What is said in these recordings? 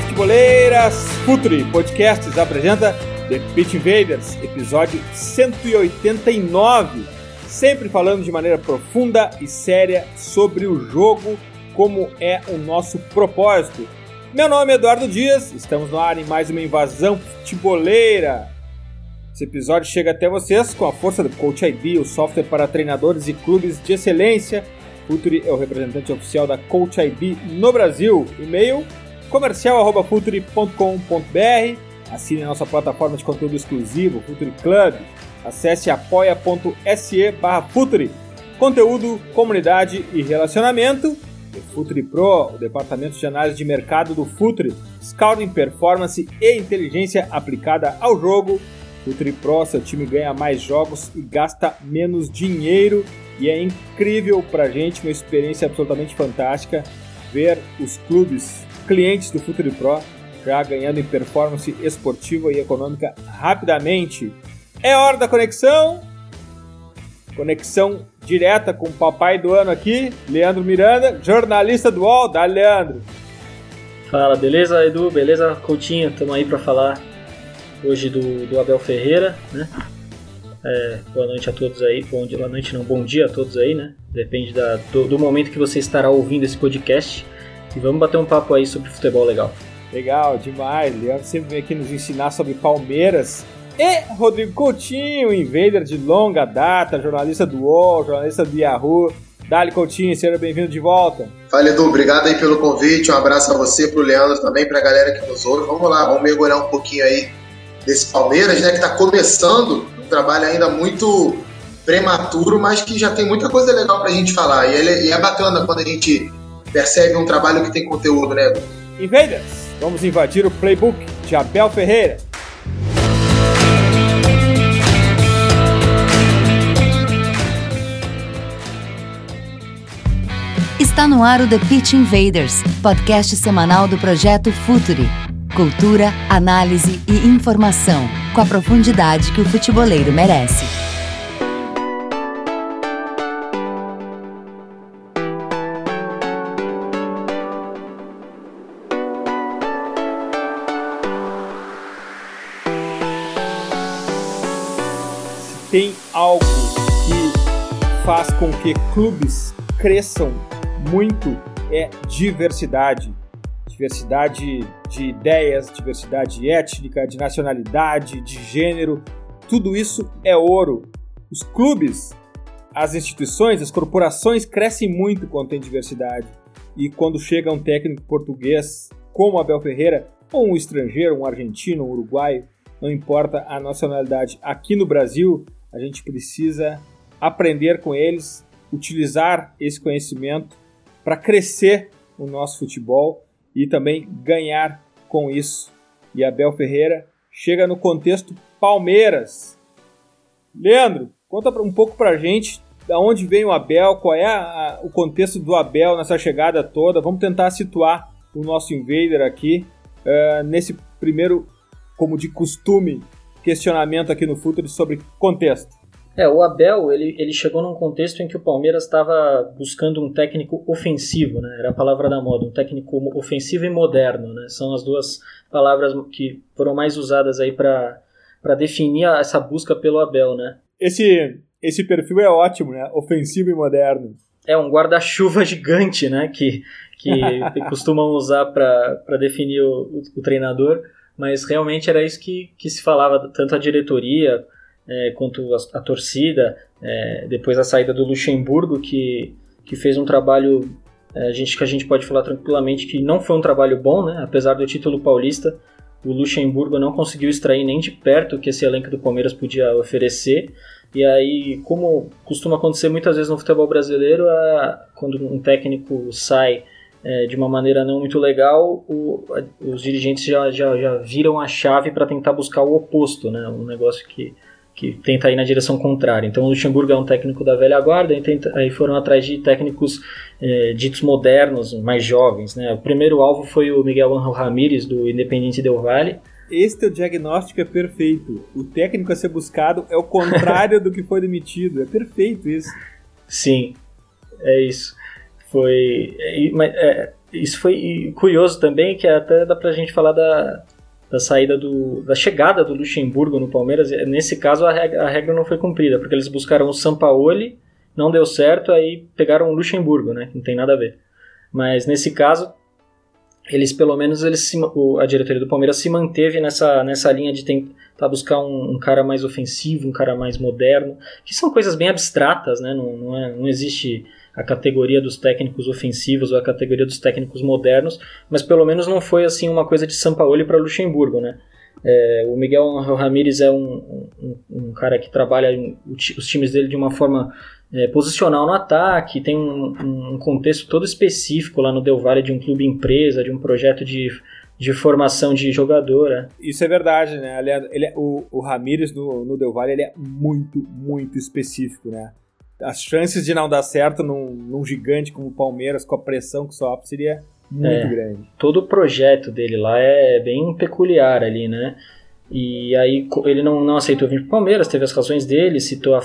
Futeboleiras! Futuri Podcasts apresenta The Pitch Invaders, episódio 189. Sempre falando de maneira profunda e séria sobre o jogo, como é o nosso propósito. Meu nome é Eduardo Dias, estamos no ar em mais uma invasão futeboleira. Esse episódio chega até vocês com a força do Coach ID, o software para treinadores e clubes de excelência Futuri é o representante oficial da Coach ID no Brasil. E-mail comercial.futuri.com.br Assine a nossa plataforma de conteúdo exclusivo, Futuri Club. Acesse apoia.se barra Futuri. Conteúdo, comunidade e relacionamento. E Futuri Pro, o departamento de análise de mercado do Futuri. Scouting, performance e inteligência aplicada ao jogo. Futuri Pro, seu time ganha mais jogos e gasta menos dinheiro e é incrível pra gente, uma experiência absolutamente fantástica ver os clubes clientes do Futuri Pro já ganhando em performance esportiva e econômica rapidamente. É hora da conexão. Conexão direta com o papai do ano aqui, Leandro Miranda, jornalista do UOL. Dá, Leandro. Fala, beleza, Edu? Beleza, Coutinho? Estamos aí para falar hoje do, do Abel Ferreira, né? É, boa noite a todos aí. Bom dia, boa noite não, bom dia a todos aí, né? Depende da, do, do, momento que você estará ouvindo esse podcast. E vamos bater um papo aí sobre futebol legal. Legal, demais. Leandro sempre vem aqui nos ensinar sobre Palmeiras. E Rodrigo Coutinho, invader de longa data, jornalista do UOL, jornalista do Yahoo. Dali Coutinho, seja bem-vindo de volta. Fala Edu, obrigado aí pelo convite, um abraço a você, pro Leandro também, pra galera que nos ouve. Vamos lá, vamos mergulhar um pouquinho aí desse Palmeiras, né, que tá começando um trabalho ainda muito prematuro, mas que já tem muita coisa legal pra gente falar. E, ele, e é bacana quando a gente percebe um trabalho que tem conteúdo, né? Invaders, vamos invadir o playbook de Abel Ferreira. Está no ar o The Pitch Invaders, podcast semanal do projeto Futuri. Cultura, análise e informação, com a profundidade que o futeboleiro merece. Faz com que clubes cresçam muito é diversidade diversidade de ideias, diversidade étnica, de nacionalidade, de gênero, tudo isso é ouro. Os clubes, as instituições, as corporações crescem muito quando tem diversidade. E quando chega um técnico português como Abel Ferreira, ou um estrangeiro, um argentino, um uruguaio, não importa a nacionalidade, aqui no Brasil a gente precisa aprender com eles, utilizar esse conhecimento para crescer o nosso futebol e também ganhar com isso. E Abel Ferreira chega no contexto Palmeiras. Leandro, conta um pouco pra gente da onde vem o Abel, qual é a, a, o contexto do Abel nessa chegada toda. Vamos tentar situar o nosso invader aqui uh, nesse primeiro, como de costume, questionamento aqui no Futuro sobre contexto. É, o Abel, ele, ele chegou num contexto em que o Palmeiras estava buscando um técnico ofensivo, né? Era a palavra da moda, um técnico ofensivo e moderno, né? São as duas palavras que foram mais usadas aí para definir essa busca pelo Abel, né? Esse, esse perfil é ótimo, né? Ofensivo e moderno. É um guarda-chuva gigante, né? Que, que costumam usar para definir o, o, o treinador, mas realmente era isso que, que se falava, tanto a diretoria é, quanto a, a torcida, é, depois da saída do Luxemburgo, que, que fez um trabalho é, a gente, que a gente pode falar tranquilamente que não foi um trabalho bom, né? apesar do título paulista, o Luxemburgo não conseguiu extrair nem de perto o que esse elenco do Palmeiras podia oferecer. E aí, como costuma acontecer muitas vezes no futebol brasileiro, a, quando um técnico sai é, de uma maneira não muito legal, o, os dirigentes já, já, já viram a chave para tentar buscar o oposto, né? Um negócio que, que tenta ir na direção contrária. Então o Luxemburgo é um técnico da velha guarda, e tenta, aí foram atrás de técnicos é, ditos modernos, mais jovens. Né? O primeiro alvo foi o Miguel Angel Ramírez, do Independiente Del Valle. Este diagnóstico é perfeito. O técnico a ser buscado é o contrário do que foi demitido. É perfeito isso. Sim, é isso. Foi. É, é, isso foi curioso também, que até dá pra gente falar da, da saída do. da chegada do Luxemburgo no Palmeiras. Nesse caso a regra, a regra não foi cumprida, porque eles buscaram o Sampaoli, não deu certo, aí pegaram o Luxemburgo, né? Não tem nada a ver. Mas nesse caso, eles pelo menos eles se, a diretoria do Palmeiras se manteve nessa, nessa linha de tentar buscar um, um, cara mais ofensivo, um cara mais moderno, que são coisas bem abstratas, né? Não, não, é, não existe a categoria dos técnicos ofensivos ou a categoria dos técnicos modernos, mas pelo menos não foi assim uma coisa de Sampaoli para Luxemburgo, né? É, o Miguel Ramírez é um, um, um, cara que trabalha os times dele de uma forma é, posicional no ataque, tem um, um, contexto todo específico lá no Del Valle de um clube empresa, de um projeto de, de formação de jogadora. É. Isso é verdade, né? Ele, é, o, o Ramírez no, no Del Valle ele é muito, muito específico, né? As chances de não dar certo num, num gigante como o Palmeiras, com a pressão que sofre, seria muito é, grande. Todo o projeto dele lá é bem peculiar ali, né? E aí ele não, não aceitou vir para o Palmeiras, teve as razões dele, citou, a,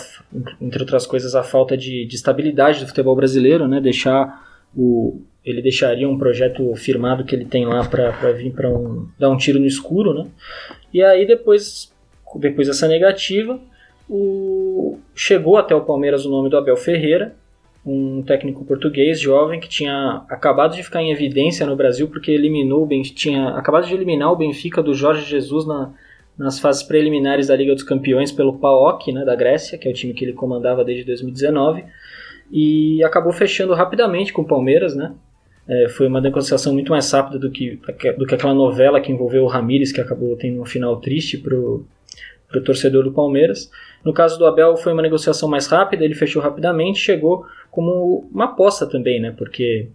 entre outras coisas, a falta de, de estabilidade do futebol brasileiro, né? Deixar o, ele deixaria um projeto firmado que ele tem lá para vir para um, dar um tiro no escuro, né? E aí depois, depois dessa negativa, o, chegou até o Palmeiras o nome do Abel Ferreira, um técnico português jovem que tinha acabado de ficar em evidência no Brasil porque eliminou tinha acabado de eliminar o Benfica do Jorge Jesus na, nas fases preliminares da Liga dos Campeões pelo PAOK, né, da Grécia, que é o time que ele comandava desde 2019, e acabou fechando rapidamente com o Palmeiras, né? É, foi uma negociação muito mais rápida do que, do que aquela novela que envolveu o Ramires, que acabou tendo um final triste pro, pro torcedor do Palmeiras. No caso do Abel foi uma negociação mais rápida, ele fechou rapidamente, chegou como uma aposta também, né? Porque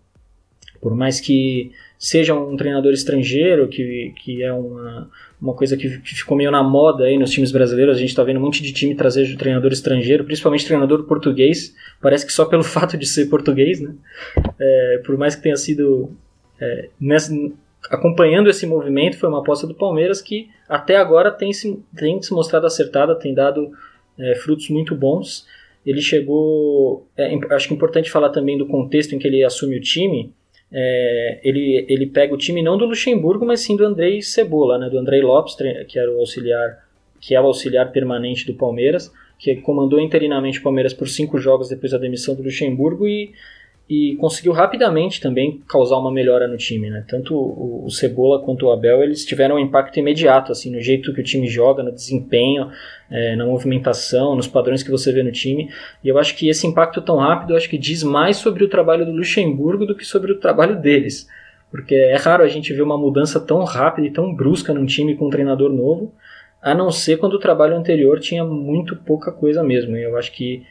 por mais que seja um treinador estrangeiro, que, que é uma, uma coisa que, que ficou meio na moda aí nos times brasileiros. A gente está vendo um monte de time trazer de treinador estrangeiro, principalmente treinador português. Parece que só pelo fato de ser português, né? É, por mais que tenha sido. É, nessa, acompanhando esse movimento, foi uma aposta do Palmeiras que até agora tem se, tem se mostrado acertada, tem dado é, frutos muito bons. Ele chegou. É, acho que é importante falar também do contexto em que ele assume o time é, ele, ele pega o time não do Luxemburgo, mas sim do Andrei Cebola, né, do Andrei Lopes, que era o auxiliar, que é o auxiliar permanente do Palmeiras, que comandou interinamente o Palmeiras por cinco jogos depois da demissão do Luxemburgo e e conseguiu rapidamente também causar uma melhora no time, né? Tanto o, Cebola quanto o Abel eles tiveram um impacto imediato assim no jeito que o time joga, no desempenho, é, na movimentação, nos padrões que você vê no time. E eu acho que esse impacto tão rápido, eu acho que diz mais sobre o trabalho do Luxemburgo do que sobre o trabalho deles, porque é raro a gente ver uma mudança tão rápida e tão brusca num time com um treinador novo, a não ser quando o trabalho anterior tinha muito pouca coisa mesmo. E eu acho que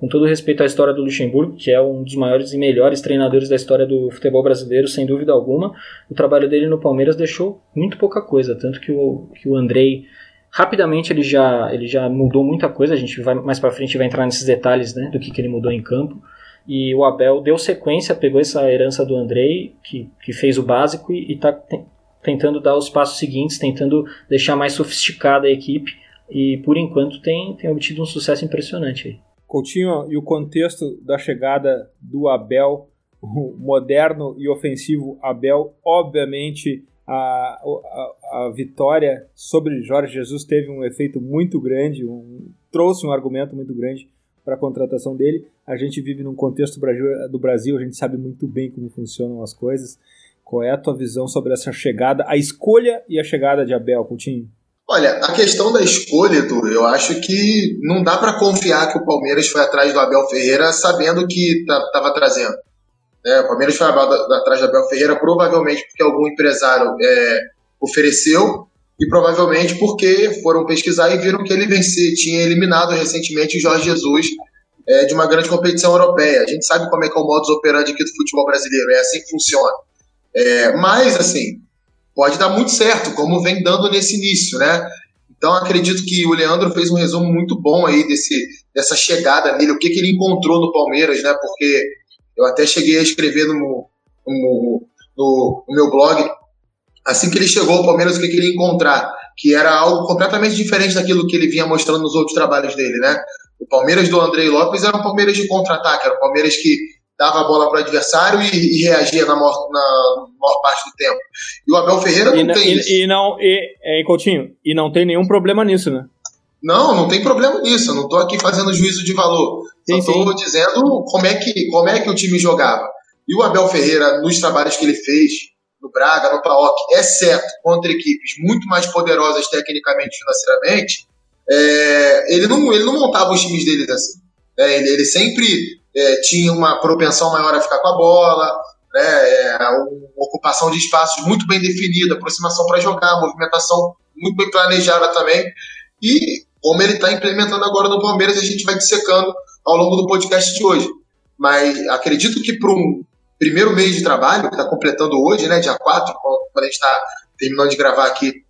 com todo respeito à história do Luxemburgo, que é um dos maiores e melhores treinadores da história do futebol brasileiro, sem dúvida alguma, o trabalho dele no Palmeiras deixou muito pouca coisa, tanto que o, que o Andrei rapidamente ele já, ele já mudou muita coisa, a gente vai mais para frente vai entrar nesses detalhes né, do que, que ele mudou em campo. E o Abel deu sequência, pegou essa herança do Andrei, que, que fez o básico, e está tentando dar os passos seguintes, tentando deixar mais sofisticada a equipe, e por enquanto tem, tem obtido um sucesso impressionante aí. Coutinho, e o contexto da chegada do Abel, o moderno e ofensivo Abel, obviamente a, a, a, vitória sobre Jorge Jesus teve um efeito muito grande, um, trouxe um argumento muito grande para a contratação dele. A gente vive num contexto do Brasil, a gente sabe muito bem como funcionam as coisas. Qual é a tua visão sobre essa chegada, a escolha e a chegada de Abel, Coutinho? Olha, a questão da escolha, Edu, eu acho que não dá para confiar que o Palmeiras foi atrás do Abel Ferreira sabendo que estava trazendo. É, o Palmeiras foi atrás do Abel Ferreira provavelmente porque algum empresário é, ofereceu e provavelmente porque foram pesquisar e viram que ele vencia, tinha eliminado recentemente o Jorge Jesus é, de uma grande competição europeia. A gente sabe como é que é o modus operandi aqui do futebol brasileiro, é assim que funciona. É, mas, assim, pode dar muito certo, como vem dando nesse início, né? Então, acredito que o Leandro fez um resumo muito bom aí desse, dessa chegada nele, o que, que ele encontrou no Palmeiras, né? Porque eu até cheguei a escrever no, no, no, no meu blog, assim que ele chegou ao Palmeiras, o que, que ele ia encontrar? Que era algo completamente diferente daquilo que ele vinha mostrando nos outros trabalhos dele, né? O Palmeiras do Andrei Lopes era um Palmeiras de contra-ataque, era um Palmeiras que dava a bola para o adversário e, e, reagia na maior, na maior parte do tempo. E o Abel Ferreira não, tem e, isso. E não, e, é, Coutinho, e não tem nenhum problema nisso, né? Não, não tem problema nisso. Eu não estou aqui fazendo juízo de valor. Sim, Só estou dizendo como é, que, como é que o time jogava. E o Abel Ferreira, nos trabalhos que ele fez, no Braga, no PAOK, exceto contra equipes muito mais poderosas tecnicamente e financeiramente, é, ele, não, ele não montava os times dele assim. É, ele, ele sempre é, tinha uma propensão maior a ficar com a bola, né, é, uma ocupação de espaços muito bem definida, aproximação para jogar, movimentação muito bem planejada também. E como ele está implementando agora no Palmeiras, a gente vai dissecando ao longo do podcast de hoje. Mas acredito que para um primeiro mês de trabalho, que está completando hoje, né, dia 4, quando a gente está terminando de gravar aqui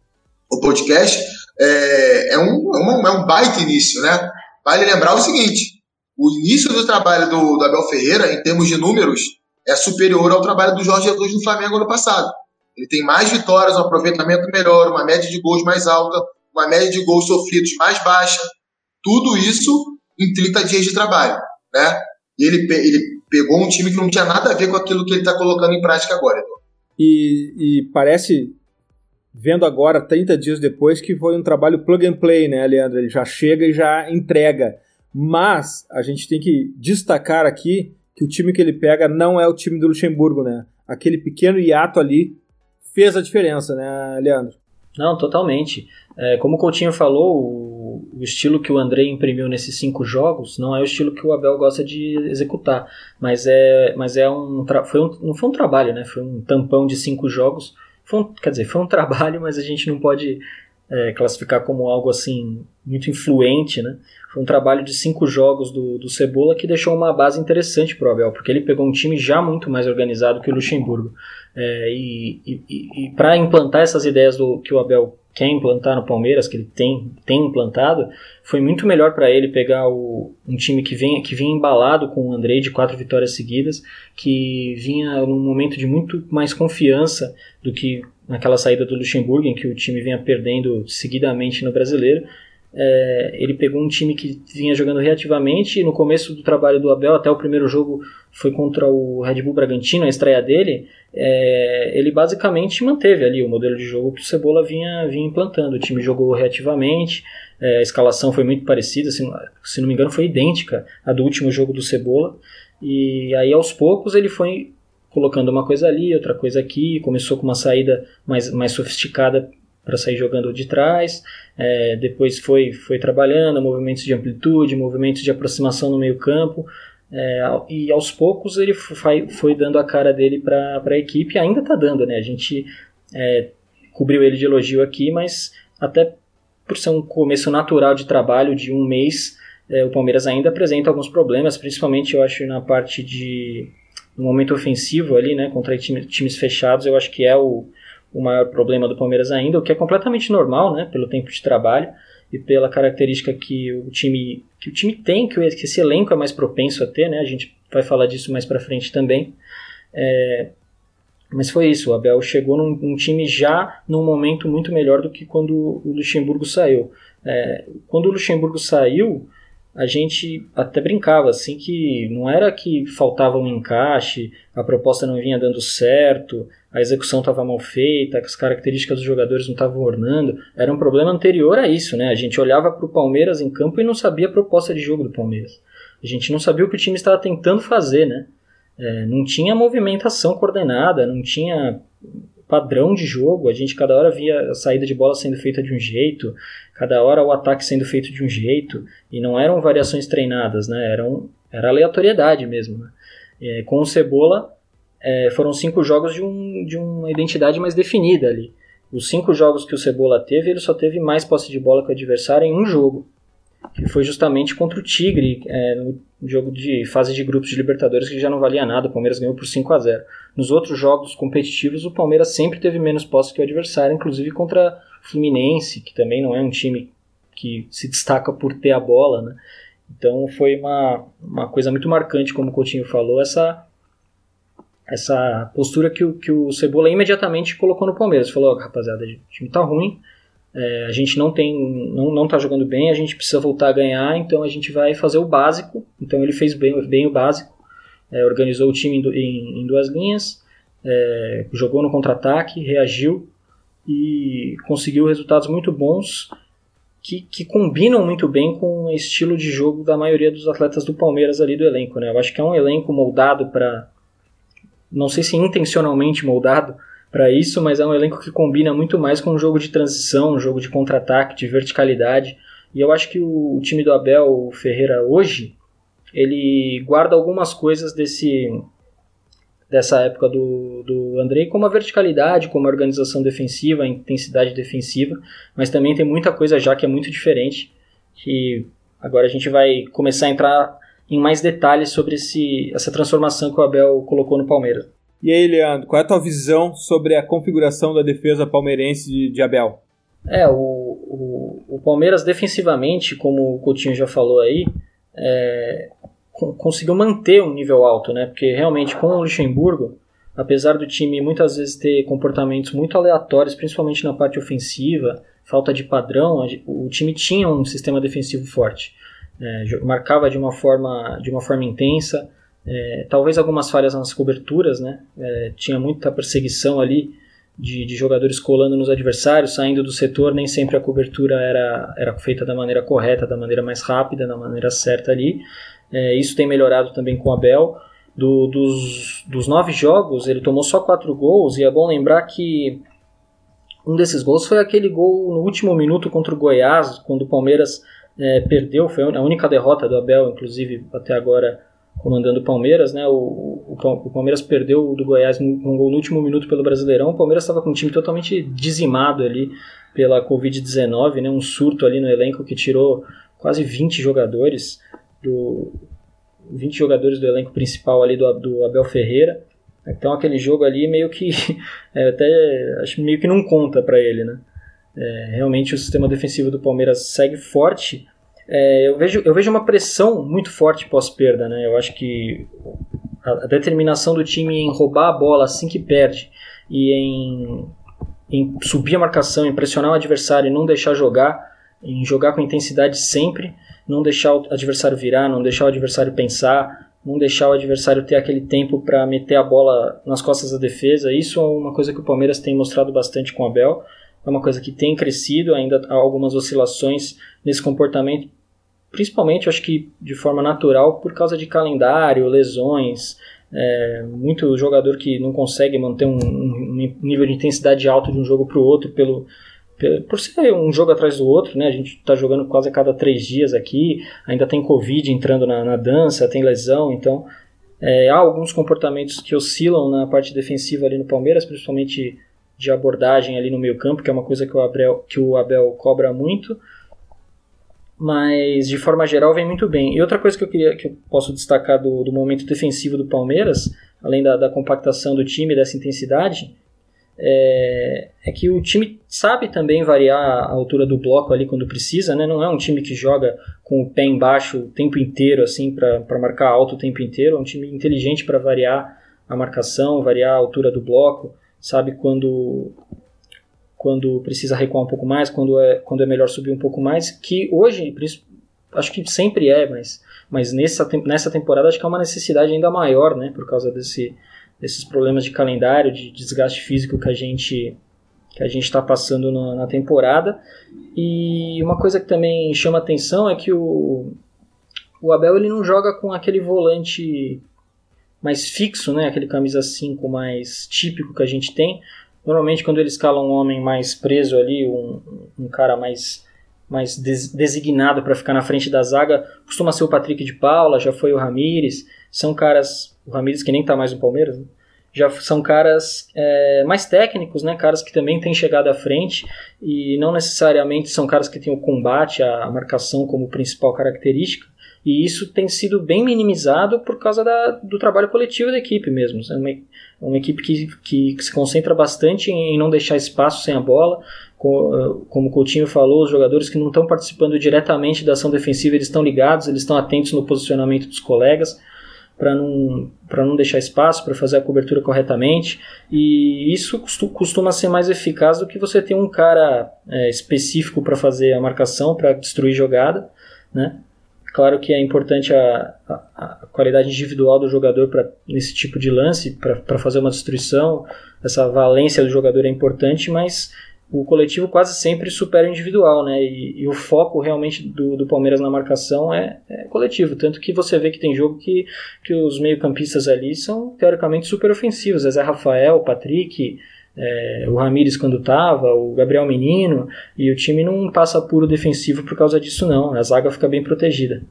o podcast, é, é, um, é, um, é um baita início, né? Vale lembrar o seguinte: o início do trabalho do, do Abel Ferreira, em termos de números, é superior ao trabalho do Jorge Jesus no Flamengo ano passado. Ele tem mais vitórias, um aproveitamento melhor, uma média de gols mais alta, uma média de gols sofridos mais baixa. Tudo isso em 30 dias de trabalho, né? E ele, ele pegou um time que não tinha nada a ver com aquilo que ele está colocando em prática agora. E, e, parece, vendo agora, 30 dias depois, que foi um trabalho plug and play, né, Leandro? Ele já chega e já entrega. Mas a gente tem que destacar aqui que o time que ele pega não é o time do Luxemburgo, né? Aquele pequeno hiato ali fez a diferença, né, Leandro? Não, totalmente. É, como o Coutinho falou, o, o, estilo que o André imprimiu nesses cinco jogos não é o estilo que o Abel gosta de executar, mas é, mas é um, foi um não foi um trabalho, né? Foi um tampão de cinco jogos. Foi um, quer dizer, foi um trabalho, mas a gente não pode é, classificar como algo assim muito influente, né? Foi um trabalho de cinco jogos do, do Cebola que deixou uma base interessante para o Abel, porque ele pegou um time já muito mais organizado que o Luxemburgo. É, e, e, e para implantar essas ideias do que o Abel quer implantar no Palmeiras, que ele tem, tem implantado, foi muito melhor para ele pegar o, um time que, vem, que vinha embalado com o André de quatro vitórias seguidas, que vinha num momento de muito mais confiança do que naquela saída do Luxemburgo, em que o time vinha perdendo seguidamente no brasileiro. É, ele pegou um time que vinha jogando reativamente no começo do trabalho do Abel, até o primeiro jogo foi contra o Red Bull Bragantino, a estreia dele, é, ele basicamente manteve ali o modelo de jogo que o Cebola vinha, vinha implantando. O time jogou reativamente, é, a escalação foi muito parecida, se, se não me engano foi idêntica à do último jogo do Cebola, e aí aos poucos ele foi colocando uma coisa ali, outra coisa aqui, começou com uma saída mais, mais sofisticada para sair jogando de trás, é, depois foi, foi trabalhando movimentos de amplitude, movimentos de aproximação no meio campo, é, e aos poucos ele foi, foi dando a cara dele para a equipe, ainda está dando, né? A gente é, cobriu ele de elogio aqui, mas até por ser um começo natural de trabalho de um mês, é, o Palmeiras ainda apresenta alguns problemas, principalmente eu acho na parte de no momento ofensivo ali, né, contra time, times fechados, eu acho que é o, o maior problema do Palmeiras ainda, o que é completamente normal, né, pelo tempo de trabalho e pela característica que o time que o time tem, que, esse elenco é mais propenso a ter, né? A gente vai falar disso mais para frente também. É, mas foi isso, o Abel chegou num, num, time já num momento muito melhor do que quando o Luxemburgo saiu. É, quando o Luxemburgo saiu, a gente até brincava assim que não era que faltava um encaixe, a proposta não vinha dando certo, a execução estava mal feita, as características dos jogadores não estavam ornando. Era um problema anterior a isso, né? A gente olhava para o Palmeiras em campo e não sabia a proposta de jogo do Palmeiras. A gente não sabia o que o time estava tentando fazer, né? É, não tinha movimentação coordenada, não tinha padrão de jogo. A gente cada hora via a saída de bola sendo feita de um jeito, cada hora o ataque sendo feito de um jeito, e não eram variações treinadas, né? Eram, era aleatoriedade mesmo. Né? É, com o Cebola, é, foram cinco jogos de, um, de uma identidade mais definida ali. Os cinco jogos que o Cebola teve, ele só teve mais posse de bola que o adversário em um jogo. Que foi justamente contra o Tigre, é, no jogo de fase de grupos de Libertadores que já não valia nada, o Palmeiras ganhou por 5 a 0 Nos outros jogos competitivos, o Palmeiras sempre teve menos posse que o adversário, inclusive contra o Fluminense, que também não é um time que se destaca por ter a bola, né? Então foi uma, uma coisa muito marcante, como o Coutinho falou, essa essa postura que o, que o Cebola imediatamente colocou no Palmeiras. Falou, oh, rapaziada, o time tá ruim, é, a gente não tem, não, não tá jogando bem, a gente precisa voltar a ganhar, então a gente vai fazer o básico. Então ele fez bem, bem o básico, é, organizou o time em, em, em duas linhas, é, jogou no contra-ataque, reagiu e conseguiu resultados muito bons que, que, combinam muito bem com o estilo de jogo da maioria dos atletas do Palmeiras ali do elenco. Né? Eu acho que é um elenco moldado para, não sei se intencionalmente moldado, para isso, mas é um elenco que combina muito mais com um jogo de transição, um jogo de contra-ataque, de verticalidade. E eu acho que o, o time do Abel Ferreira hoje, ele guarda algumas coisas desse dessa época do, do Andrei, como a verticalidade, como a organização defensiva, a intensidade defensiva, mas também tem muita coisa já que é muito diferente, que agora a gente vai começar a entrar em mais detalhes sobre esse, essa transformação que o Abel colocou no Palmeiras. E aí, Leandro, qual é a tua visão sobre a configuração da defesa palmeirense de, de Abel? É, o, o, o, Palmeiras defensivamente, como o Coutinho já falou aí, é, conseguiu manter um nível alto, né? Porque realmente com o Luxemburgo, apesar do time muitas vezes ter comportamentos muito aleatórios, principalmente na parte ofensiva, falta de padrão, o time tinha um sistema defensivo forte. É, marcava de uma forma, de uma forma intensa, é, talvez algumas falhas nas coberturas, né? É, tinha muita perseguição ali de, de, jogadores colando nos adversários, saindo do setor, nem sempre a cobertura era, era feita da maneira correta, da maneira mais rápida, da maneira certa ali. É, isso tem melhorado também com o Abel. Do, dos, dos nove jogos, ele tomou só quatro gols, e é bom lembrar que um desses gols foi aquele gol no último minuto contra o Goiás, quando o Palmeiras é, perdeu, foi a única derrota do Abel, inclusive até agora comandando o Palmeiras, né? O, o, o Palmeiras perdeu do Goiás um, gol no último minuto pelo Brasileirão. O Palmeiras estava com um time totalmente dizimado ali pela Covid-19, né? Um surto ali no elenco que tirou quase 20 jogadores do 20 jogadores do elenco principal ali do, do Abel Ferreira. Então aquele jogo ali meio que é, até acho meio que não conta para ele, né? É, realmente o sistema defensivo do Palmeiras segue forte é, eu, vejo, eu vejo uma pressão muito forte pós-perda, né? Eu acho que a, a, determinação do time em roubar a bola assim que perde e em, em subir a marcação, em pressionar o adversário e não deixar jogar, em jogar com intensidade sempre, não deixar o adversário virar, não deixar o adversário pensar, não deixar o adversário ter aquele tempo para meter a bola nas costas da defesa. Isso é uma coisa que o Palmeiras tem mostrado bastante com o Abel. É uma coisa que tem crescido, ainda há algumas oscilações nesse comportamento, principalmente acho que de forma natural por causa de calendário, lesões, é, muito jogador que não consegue manter um, um, nível de intensidade alto de um jogo para o outro pelo, por ser um jogo atrás do outro, né? A gente está jogando quase a cada três dias aqui, ainda tem Covid entrando na, na dança, tem lesão, então é, há alguns comportamentos que oscilam na parte defensiva ali no Palmeiras, principalmente de abordagem ali no meio campo, que é uma coisa que o Abel, que o Abel cobra muito mas de forma geral vem muito bem. E outra coisa que eu queria que eu posso destacar do, do momento defensivo do Palmeiras, além da, da compactação do time, dessa intensidade, é, é, que o time sabe também variar a altura do bloco ali quando precisa, né? Não é um time que joga com o pé embaixo o tempo inteiro, assim, para marcar alto o tempo inteiro. É um time inteligente para variar a marcação, variar a altura do bloco, sabe quando quando precisa recuar um pouco mais, quando é, quando é melhor subir um pouco mais, que hoje, acho que sempre é, mas, mas nessa, nessa temporada acho que é uma necessidade ainda maior, né, por causa desse, desses problemas de calendário, de desgaste físico que a gente que a gente está passando na, na, temporada. E uma coisa que também chama atenção é que o, o Abel ele não joga com aquele volante mais fixo, né, aquele camisa 5 mais típico que a gente tem, Normalmente, quando ele escala um homem mais preso ali, um, um cara mais, mais des, designado para ficar na frente da zaga, costuma ser o Patrick de Paula, já foi o Ramires. São caras, o Ramires que nem está mais no Palmeiras, né? já são caras é, mais técnicos, né? Caras que também têm chegado à frente e não necessariamente são caras que têm o combate, a marcação como principal característica. E isso tem sido bem minimizado por causa da, do trabalho coletivo da equipe mesmo. É uma, uma equipe que, que, que, se concentra bastante em não deixar espaço sem a bola. Como o Coutinho falou, os jogadores que não estão participando diretamente da ação defensiva, eles estão ligados, eles estão atentos no posicionamento dos colegas para não, não deixar espaço, para fazer a cobertura corretamente. E isso costuma ser mais eficaz do que você ter um cara é, específico para fazer a marcação, para destruir jogada. Né? Claro que é importante a, a, a qualidade individual do jogador para nesse tipo de lance, para fazer uma destruição. Essa valência do jogador é importante, mas o coletivo quase sempre supera o individual, né? E, e o foco realmente do, do Palmeiras na marcação é, é, coletivo. Tanto que você vê que tem jogo que, que os meio-campistas ali são teoricamente super ofensivos. Zé Rafael, Patrick, é, o Ramires quando estava, o Gabriel Menino, e o time não passa puro defensivo por causa disso, não. A zaga fica bem protegida.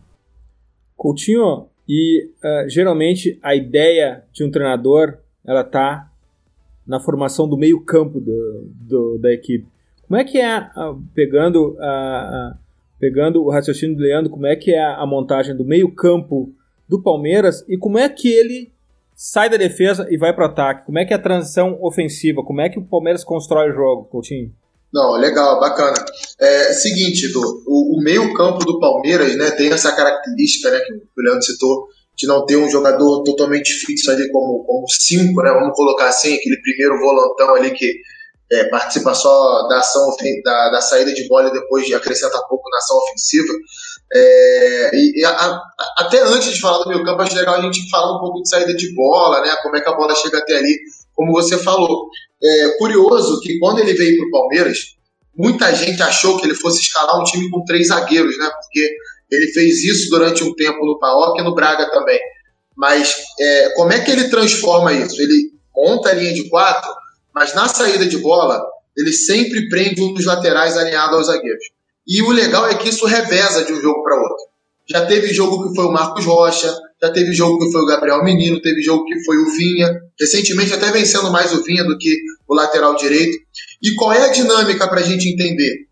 Coutinho, e uh, geralmente a ideia de um treinador ela tá na formação do meio campo do, do, da equipe. Como é que é, pegando, a, pegando o raciocínio do Leandro, como é que é a montagem do meio campo do Palmeiras e como é que ele sai da defesa e vai para o ataque? Como é que é a transição ofensiva? Como é que o Palmeiras constrói o jogo, Coutinho? Não, legal, bacana. É seguinte, Edu, o, o meio campo do Palmeiras né, tem essa característica né, que o Leandro citou, de não ter um jogador totalmente fixo ali como, como cinco, né? Vamos colocar assim, aquele primeiro volantão ali que é, participa só da ação da, da, saída de bola e depois acrescenta pouco na ação ofensiva. É, e, a, a, até antes de falar do meio campo, acho legal a gente falar um pouco de saída de bola, né? Como é que a bola chega até ali, como você falou. É curioso que quando ele veio para o Palmeiras, muita gente achou que ele fosse escalar um time com três zagueiros, né? Porque ele fez isso durante um tempo no Paok e no Braga também. Mas é, como é que ele transforma isso? Ele monta a linha de quatro, mas na saída de bola, ele sempre prende um dos laterais alinhado aos zagueiros. E o legal é que isso reveza de um jogo para outro. Já teve jogo que foi o Marcos Rocha, já teve jogo que foi o Gabriel Menino, teve jogo que foi o Vinha. Recentemente até vencendo mais o Vinha do que o lateral direito. E qual é a dinâmica para a gente entender?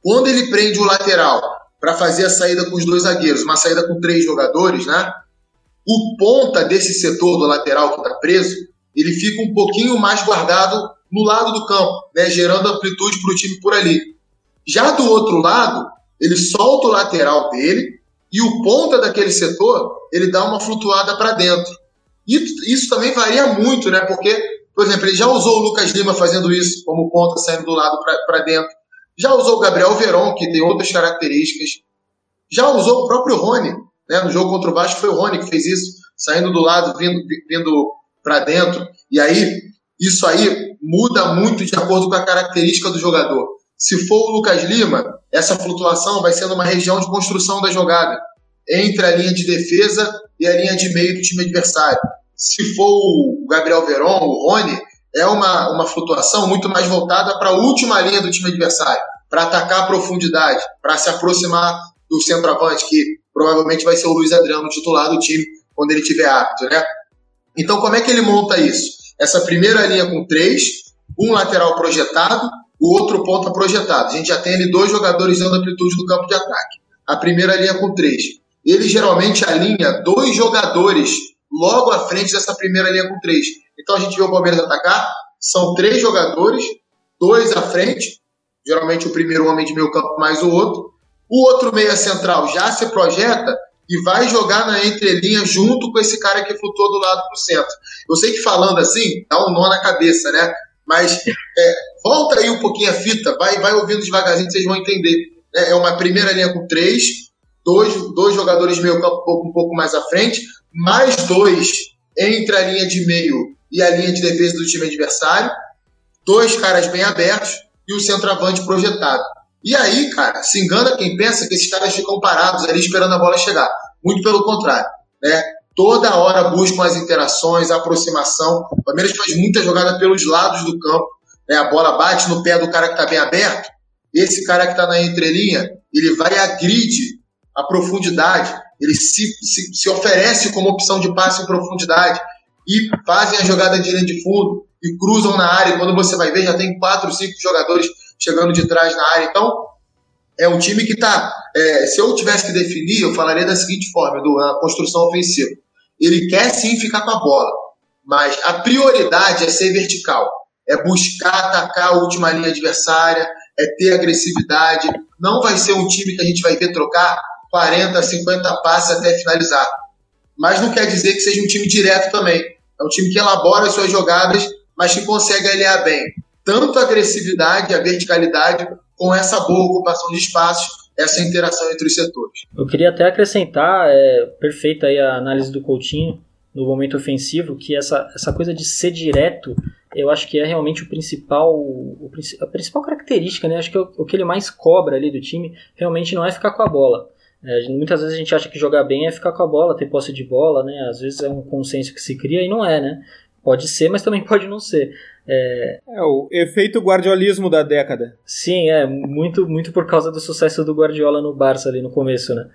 Quando ele prende o lateral para fazer a saída com os dois zagueiros, uma saída com três jogadores, né? O ponta desse setor do lateral que está preso, ele fica um pouquinho mais guardado no lado do campo, né? Gerando amplitude para o time por ali. Já do outro lado, ele solta o lateral dele e o ponta daquele setor ele dá uma flutuada para dentro. E isso também varia muito, né? Porque, por exemplo, ele já usou o Lucas Lima fazendo isso como ponta saindo do lado para dentro. Já usou o Gabriel Veron, que tem outras características. Já usou o próprio Rony. Né? No jogo contra o Vasco foi o Rony que fez isso, saindo do lado, vindo, vindo para dentro. E aí, isso aí muda muito de acordo com a característica do jogador. Se for o Lucas Lima, essa flutuação vai sendo uma região de construção da jogada entre a linha de defesa e a linha de meio do time adversário. Se for o Gabriel Veron, o Rony, é uma, uma flutuação muito mais voltada para a última linha do time adversário, para atacar a profundidade, para se aproximar do centroavante, que provavelmente vai ser o Luiz Adriano titular do time quando ele tiver apto, né? Então, como é que ele monta isso? Essa primeira linha com três, um lateral projetado, o outro ponta projetado. A gente já tem ali dois jogadores dando amplitude no campo de ataque. A primeira linha com três. Ele geralmente alinha dois jogadores logo à frente dessa primeira linha com três. Então a gente vê o Palmeiras atacar, são três jogadores, dois à frente, geralmente o primeiro homem de meio campo mais o outro. O outro meia central já se projeta e vai jogar na entrelinha junto com esse cara que flutuou do lado para o centro. Eu sei que falando assim, dá um nó na cabeça, né? Mas é, volta aí um pouquinho a fita, vai, vai ouvindo devagarzinho, vocês vão entender. É, é uma primeira linha com três, dois, dois jogadores meio campo um pouco, um pouco mais à frente, mais dois entre a linha de meio e a linha de defesa do time adversário, dois caras bem abertos e o centroavante projetado. E aí, cara, se engana quem pensa que esses caras ficam parados ali esperando a bola chegar. Muito pelo contrário, né? Toda hora buscam as interações, a aproximação. O Palmeiras faz muita jogada pelos lados do campo. Né? A bola bate no pé do cara que está bem aberto. Esse cara que está na entrelinha, ele vai agride a profundidade. Ele se, se, se oferece como opção de passe em profundidade e fazem a jogada de linha de fundo e cruzam na área. Quando você vai ver, já tem quatro, cinco jogadores chegando de trás na área. Então, é um time que está. É, se eu tivesse que definir, eu falaria da seguinte forma: do, a construção ofensiva. Ele quer sim ficar com a bola, mas a prioridade é ser vertical. É buscar atacar a última linha adversária, é ter agressividade. Não vai ser um time que a gente vai ver trocar 40, 50 passes até finalizar. Mas não quer dizer que seja um time direto também. É um time que elabora as suas jogadas, mas que consegue aliar bem tanto a agressividade, a verticalidade, com essa boa ocupação de espaços, essa interação entre os setores. Eu queria até acrescentar, é, perfeita aí a análise do Coutinho no momento ofensivo, que essa, essa coisa de ser direto, eu acho que é realmente o principal, o, a principal característica, né? Acho que é o, o, que ele mais cobra ali do time realmente não é ficar com a bola. É, muitas vezes a gente acha que jogar bem é ficar com a bola, ter posse de bola, né? Às vezes é um consenso que se cria e não é, né? Pode ser, mas também pode não ser. É... é, o efeito guardiolismo da década. Sim, é, muito, muito por causa do sucesso do Guardiola no Barça ali no começo, né?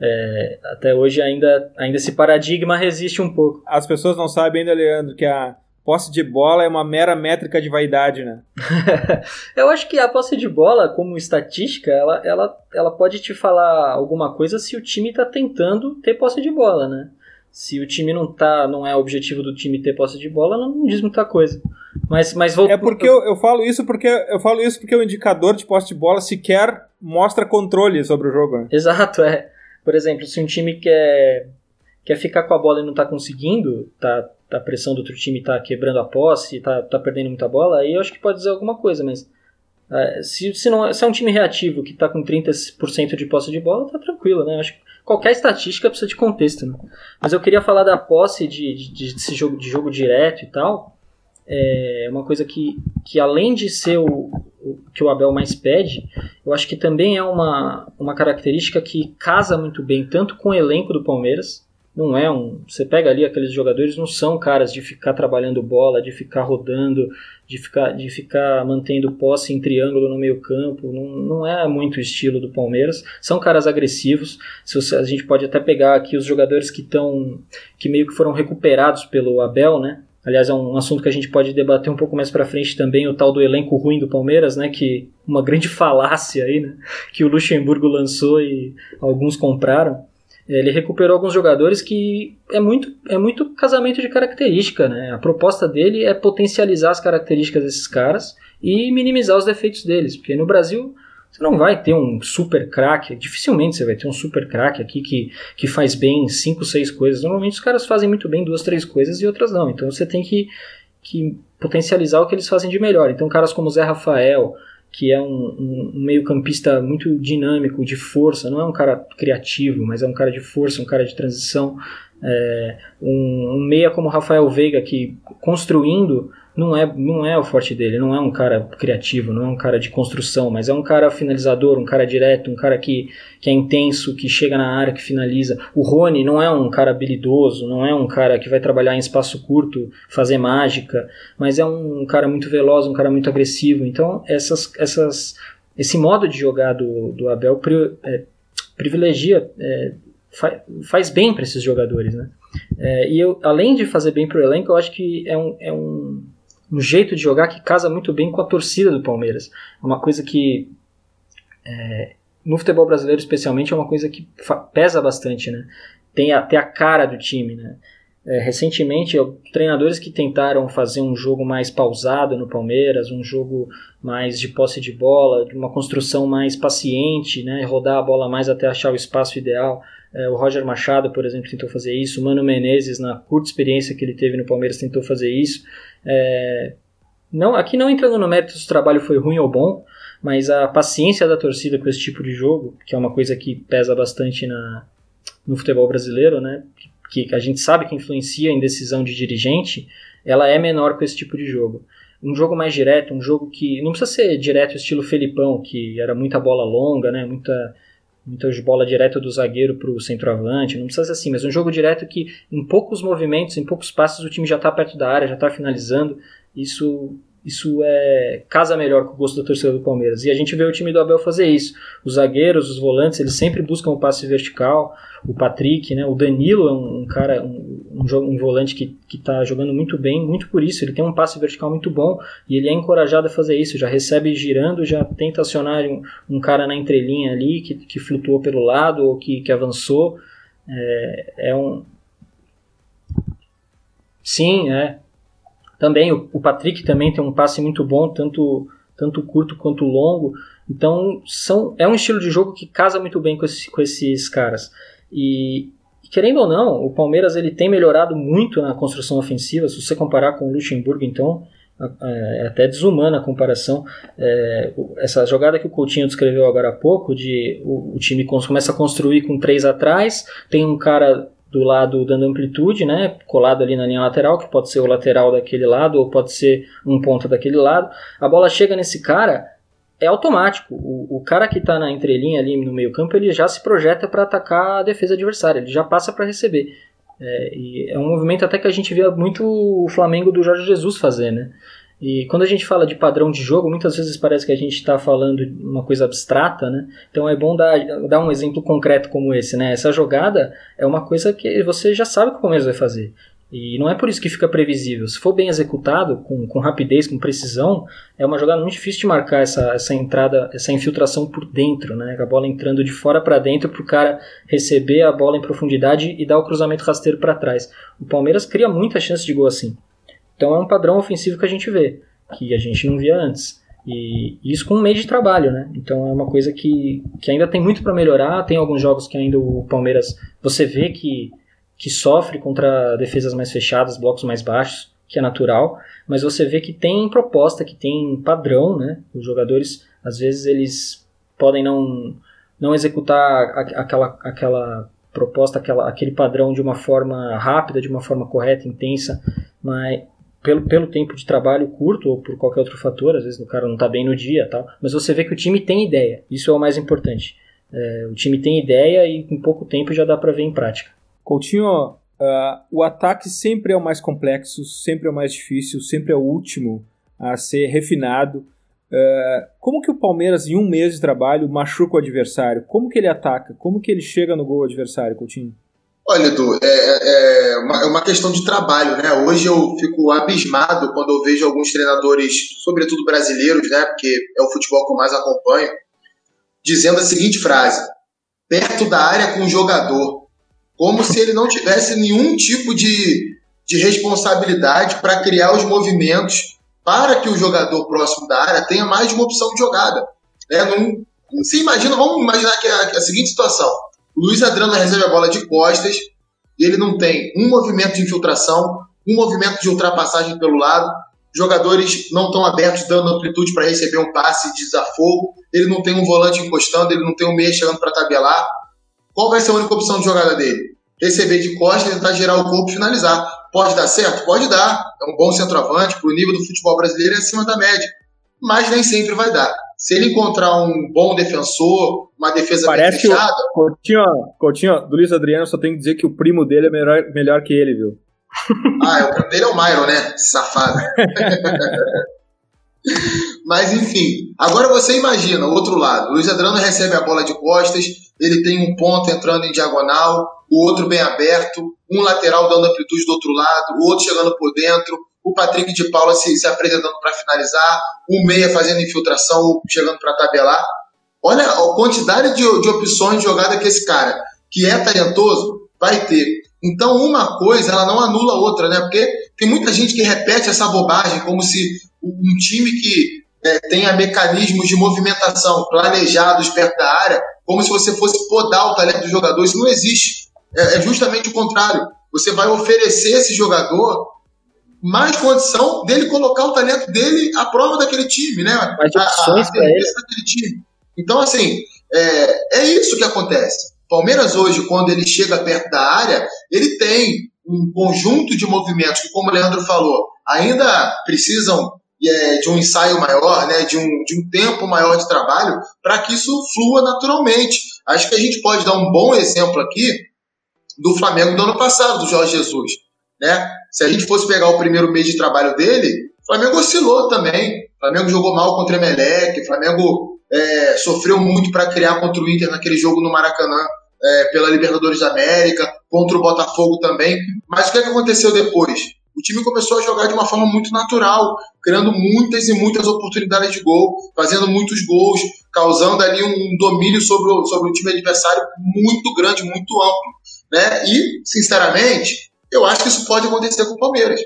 É, até hoje ainda, ainda esse paradigma resiste um pouco. As pessoas não sabem ainda, Leandro, que a posse de bola é uma mera métrica de vaidade, né? Eu acho que a posse de bola, como estatística, ela, ela, ela pode te falar alguma coisa se o time está tentando ter posse de bola, né? Se o time não tá, não é o objetivo do time ter posse de bola, não diz muita coisa. Mas, mas vou... É porque eu, eu falo isso porque eu falo isso porque o indicador de posse de bola sequer mostra controle sobre o jogo. Né? Exato, é. Por exemplo, se um time quer quer ficar com a bola e não tá conseguindo, tá, tá a pressão do outro time tá quebrando a posse, tá, tá perdendo muita bola, aí eu acho que pode dizer alguma coisa, mas é, se, se, não, se é um time reativo que tá com 30% de posse de bola, tá tranquilo, né? Eu acho que qualquer estatística precisa de contexto, né? Mas eu queria falar da posse de, de, desse jogo, de jogo direto e tal. É uma coisa que, que além de ser o, o, que o Abel mais pede, eu acho que também é uma, uma característica que casa muito bem tanto com o elenco do Palmeiras, não é um. Você pega ali aqueles jogadores, não são caras de ficar trabalhando bola, de ficar rodando, de ficar, de ficar mantendo posse em triângulo no meio-campo. Não, não é muito o estilo do Palmeiras. São caras agressivos. Se a gente pode até pegar aqui os jogadores que estão. que meio que foram recuperados pelo Abel, né? Aliás, é um assunto que a gente pode debater um pouco mais para frente também, o tal do elenco ruim do Palmeiras, né? Que uma grande falácia aí, né? Que o Luxemburgo lançou e alguns compraram. Ele recuperou alguns jogadores que é muito, é muito casamento de característica, né? A proposta dele é potencializar as características desses caras e minimizar os defeitos deles, porque no Brasil você não vai ter um super craque, dificilmente você vai ter um super craque aqui que, que faz bem cinco, seis coisas. Normalmente os caras fazem muito bem duas, três coisas e outras não. Então você tem que, que potencializar o que eles fazem de melhor. Então caras como Zé Rafael, que é um, um meio-campista muito dinâmico, de força, não é um cara criativo, mas é um cara de força, um cara de transição. É, um, um meia como Rafael Veiga, que construindo não é, não é o forte dele, não é um cara criativo, não é um cara de construção, mas é um cara finalizador, um cara direto, um cara que, que é intenso, que chega na área, que finaliza. O Rony não é um cara habilidoso, não é um cara que vai trabalhar em espaço curto, fazer mágica, mas é um, cara muito veloz, um cara muito agressivo. Então, essas, essas, esse modo de jogar do, do Abel pri, é, privilegia, é, fa, faz bem para esses jogadores, né? É, e eu, além de fazer bem para o elenco, eu acho que é um, é um um jeito de jogar que casa muito bem com a torcida do Palmeiras. É uma coisa que é, no futebol brasileiro especialmente é uma coisa que pesa bastante, né? Tem até a cara do time, né? É, recentemente, treinadores que tentaram fazer um jogo mais pausado no Palmeiras, um jogo mais de posse de bola, de uma construção mais paciente, né? rodar a bola mais até achar o espaço ideal. É, o Roger Machado, por exemplo, tentou fazer isso. O Mano Menezes, na curta experiência que ele teve no Palmeiras, tentou fazer isso. É, não, aqui não entrando no mérito se o trabalho foi ruim ou bom, mas a paciência da torcida com esse tipo de jogo, que é uma coisa que pesa bastante na, no futebol brasileiro, né? Que, que a gente sabe que influencia em decisão de dirigente, ela é menor com esse tipo de jogo. Um jogo mais direto, um jogo que não precisa ser direto estilo Felipão, que era muita bola longa, né? Muita muita bola direto do zagueiro para o centroavante, não precisa ser assim, mas um jogo direto que em poucos movimentos, em poucos passos o time já está perto da área, já está finalizando. Isso isso é casa melhor com o gosto do torcedor do Palmeiras. E a gente vê o time do Abel fazer isso. Os zagueiros, os volantes, eles sempre buscam o passe vertical. O Patrick, né? O Danilo é um, cara, um, um, um, volante que está jogando muito bem, muito por isso. Ele tem um passe vertical muito bom e ele é encorajado a fazer isso. Já recebe girando, já tenta acionar um, um cara na entrelinha ali que, que flutuou pelo lado ou que, que avançou. É, é um. Sim, é. Também o, o Patrick também tem um passe muito bom, tanto tanto curto quanto longo. Então são, é um estilo de jogo que casa muito bem com, esse, com esses caras. E, querendo ou não, o Palmeiras ele tem melhorado muito na construção ofensiva. Se você comparar com o Luxemburgo, então é, até desumana a comparação. É, essa jogada que o Coutinho descreveu agora há pouco, de o, o time começa a construir com três atrás, tem um cara do lado dando amplitude, né, colado ali na linha lateral, que pode ser o lateral daquele lado ou pode ser um ponta daquele lado. A bola chega nesse cara, é automático. O, o cara que está na entrelinha ali no meio campo, ele já se projeta para atacar a defesa adversária, ele já passa para receber. É, e é um movimento até que a gente via muito o Flamengo do Jorge Jesus fazer, né? E quando a gente fala de padrão de jogo, muitas vezes parece que a gente está falando uma coisa abstrata, né? Então é bom dar, dar um exemplo concreto como esse, né? Essa jogada é uma coisa que você já sabe que o Palmeiras vai fazer. E não é por isso que fica previsível. Se for bem executado, com, com rapidez, com precisão, é uma jogada muito difícil de marcar essa, essa entrada, essa infiltração por dentro, né? A bola entrando de fora para dentro para o cara receber a bola em profundidade e dar o cruzamento rasteiro para trás. O Palmeiras cria muita chance de gol assim. Então é um padrão ofensivo que a gente vê, que a gente não via antes. E isso com um mês de trabalho, né? Então é uma coisa que, que ainda tem muito para melhorar. Tem alguns jogos que ainda o Palmeiras você vê que, que sofre contra defesas mais fechadas, blocos mais baixos, que é natural, mas você vê que tem proposta, que tem padrão, né? Os jogadores às vezes eles podem não não executar aquela aquela proposta, aquela, aquele padrão de uma forma rápida, de uma forma correta, intensa, mas pelo, pelo tempo de trabalho curto ou por qualquer outro fator, às vezes o cara não está bem no dia tal, mas você vê que o time tem ideia, isso é o mais importante. É, o time tem ideia e em pouco tempo já dá para ver em prática. Coutinho, uh, o ataque sempre é o mais complexo, sempre é o mais difícil, sempre é o último a ser refinado. Uh, como que o Palmeiras, em um mês de trabalho, machuca o adversário? Como que ele ataca? Como que ele chega no gol adversário, Coutinho? Olha, Edu, é, é, é, uma, é, uma, questão de trabalho, né? Hoje eu fico abismado quando eu vejo alguns treinadores, sobretudo brasileiros, né? Porque é o futebol que eu mais acompanho, dizendo a seguinte frase: perto da área com o jogador, como se ele não tivesse nenhum tipo de, de responsabilidade para criar os movimentos para que o jogador próximo da área tenha mais de uma opção de jogada. Né? Não, se imagina, vamos imaginar que a, a seguinte situação Luiz Adriano recebe a bola de costas, ele não tem um movimento de infiltração, um movimento de ultrapassagem pelo lado, jogadores não estão abertos dando amplitude para receber um passe de desafogo, ele não tem um volante encostando, ele não tem um meia chegando para tabelar. Qual vai ser a única opção de jogada dele? Receber de costas, tentar girar o corpo e finalizar. Pode dar certo? Pode dar. É um bom centroavante, para o nível do futebol brasileiro é acima da média. Mas nem sempre vai dar. Se ele encontrar um bom defensor, uma defesa Parece bem fechada. Que o Coutinho, Coutinho, do Luiz Adriano, só tem que dizer que o primo dele é melhor, melhor que ele, viu? Ah, o primo dele é o Myron, né? Safado. Mas enfim, agora você imagina o outro lado. O Luiz Adriano recebe a bola de costas, ele tem um ponto entrando em diagonal, o outro bem aberto, um lateral dando amplitude do outro lado, o outro chegando por dentro, o Patrick de Paula se, se apresentando para finalizar, o Meia fazendo infiltração, chegando para tabelar. Olha a quantidade de, de opções de jogada que esse cara, que é talentoso, vai ter. Então, uma coisa, ela não anula a outra, né? Porque tem muita gente que repete essa bobagem como se um time que é, tenha mecanismos de movimentação planejados perto da área, como se você fosse podar o talento do jogador. Isso não existe. É, é justamente o contrário. Você vai oferecer esse jogador mais condição dele colocar o talento dele à prova daquele time, né? Mais opções para ele. daquele time. Então, assim, é, é isso que acontece. Palmeiras hoje, quando ele chega perto da área, ele tem um conjunto de movimentos que, como o Leandro falou, ainda precisam de um ensaio maior, né, de, um, de um tempo maior de trabalho, para que isso flua naturalmente. Acho que a gente pode dar um bom exemplo aqui do Flamengo do ano passado, do Jorge Jesus. Né? Se a gente fosse pegar o primeiro mês de trabalho dele, O Flamengo oscilou também. O Flamengo jogou mal contra o Emelec. O Flamengo é, sofreu muito para criar contra o Inter naquele jogo no Maracanã é, pela Libertadores da América, contra o Botafogo também. Mas o que, é que aconteceu depois? O time começou a jogar de uma forma muito natural, criando muitas e muitas oportunidades de gol, fazendo muitos gols, causando ali um domínio sobre o, sobre o time adversário muito grande, muito amplo. Né? E, sinceramente, eu acho que isso pode acontecer com o Palmeiras.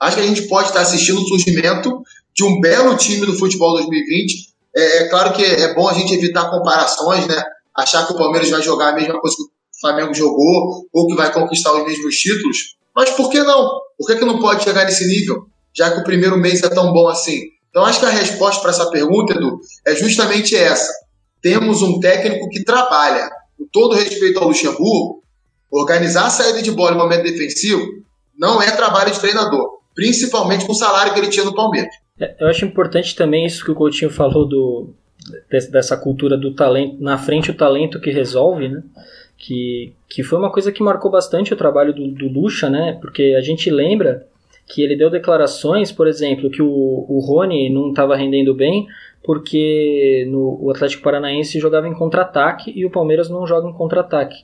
Acho que a gente pode estar assistindo o surgimento de um belo time do futebol 2020. É, é claro que é bom a gente evitar comparações, né? achar que o Palmeiras vai jogar a mesma coisa que o Flamengo jogou ou que vai conquistar os mesmos títulos. Mas por que não? Por que, que não pode chegar nesse nível, já que o primeiro mês é tão bom assim? Então, acho que a resposta para essa pergunta, Edu, é justamente essa. Temos um técnico que trabalha, com todo respeito ao Luxemburgo, organizar a saída de bola no momento defensivo não é trabalho de treinador, principalmente com o salário que ele tinha no Palmeiras. É, eu acho importante também isso que o Coutinho falou do, dessa cultura do talento, na frente o talento que resolve, né? Que, que foi uma coisa que marcou bastante o trabalho do, do Lucha, né? Porque a gente lembra que ele deu declarações, por exemplo, que o, o Rony não estava rendendo bem porque no, o Atlético Paranaense jogava em contra-ataque e o Palmeiras não joga em contra-ataque.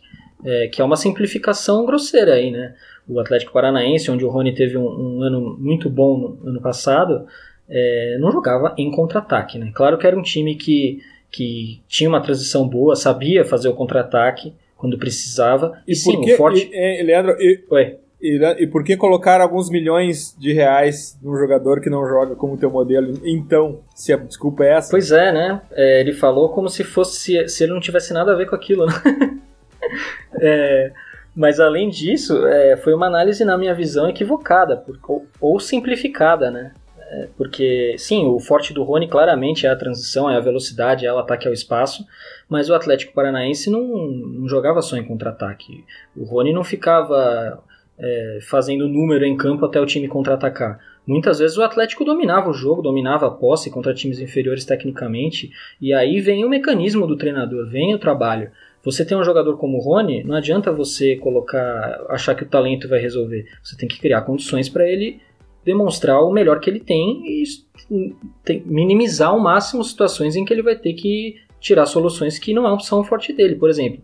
É, que é uma simplificação grosseira aí, né? O Atlético Paranaense, onde o Rony teve um, um ano muito bom no ano passado, é, não jogava em contra-ataque. Né? Claro que era um time que, que tinha uma transição boa, sabia fazer o contra-ataque quando precisava. E, e sim, o forte. E, e, Leandro, e, Oi. E, e por que colocar alguns milhões de reais num jogador que não joga como teu modelo? Então, se a desculpa é essa. Pois é, né? É, ele falou como se fosse se ele não tivesse nada a ver com aquilo, né? é, mas além disso, é, foi uma análise, na minha visão, equivocada por, ou, ou simplificada, né? É, porque, sim, o forte do Rony claramente é a transição, é a velocidade, é o ataque ao espaço, mas o Atlético Paranaense não, não jogava só em contra-ataque. O Rony não ficava é, fazendo número em campo até o time contra-atacar. Muitas vezes o Atlético dominava o jogo, dominava a posse contra times inferiores tecnicamente, e aí vem o mecanismo do treinador, vem o trabalho. Você tem um jogador como o Rony, não adianta você colocar, achar que o talento vai resolver. Você tem que criar condições para ele demonstrar o melhor que ele tem e minimizar ao máximo situações em que ele vai ter que tirar soluções que não são forte dele. Por exemplo,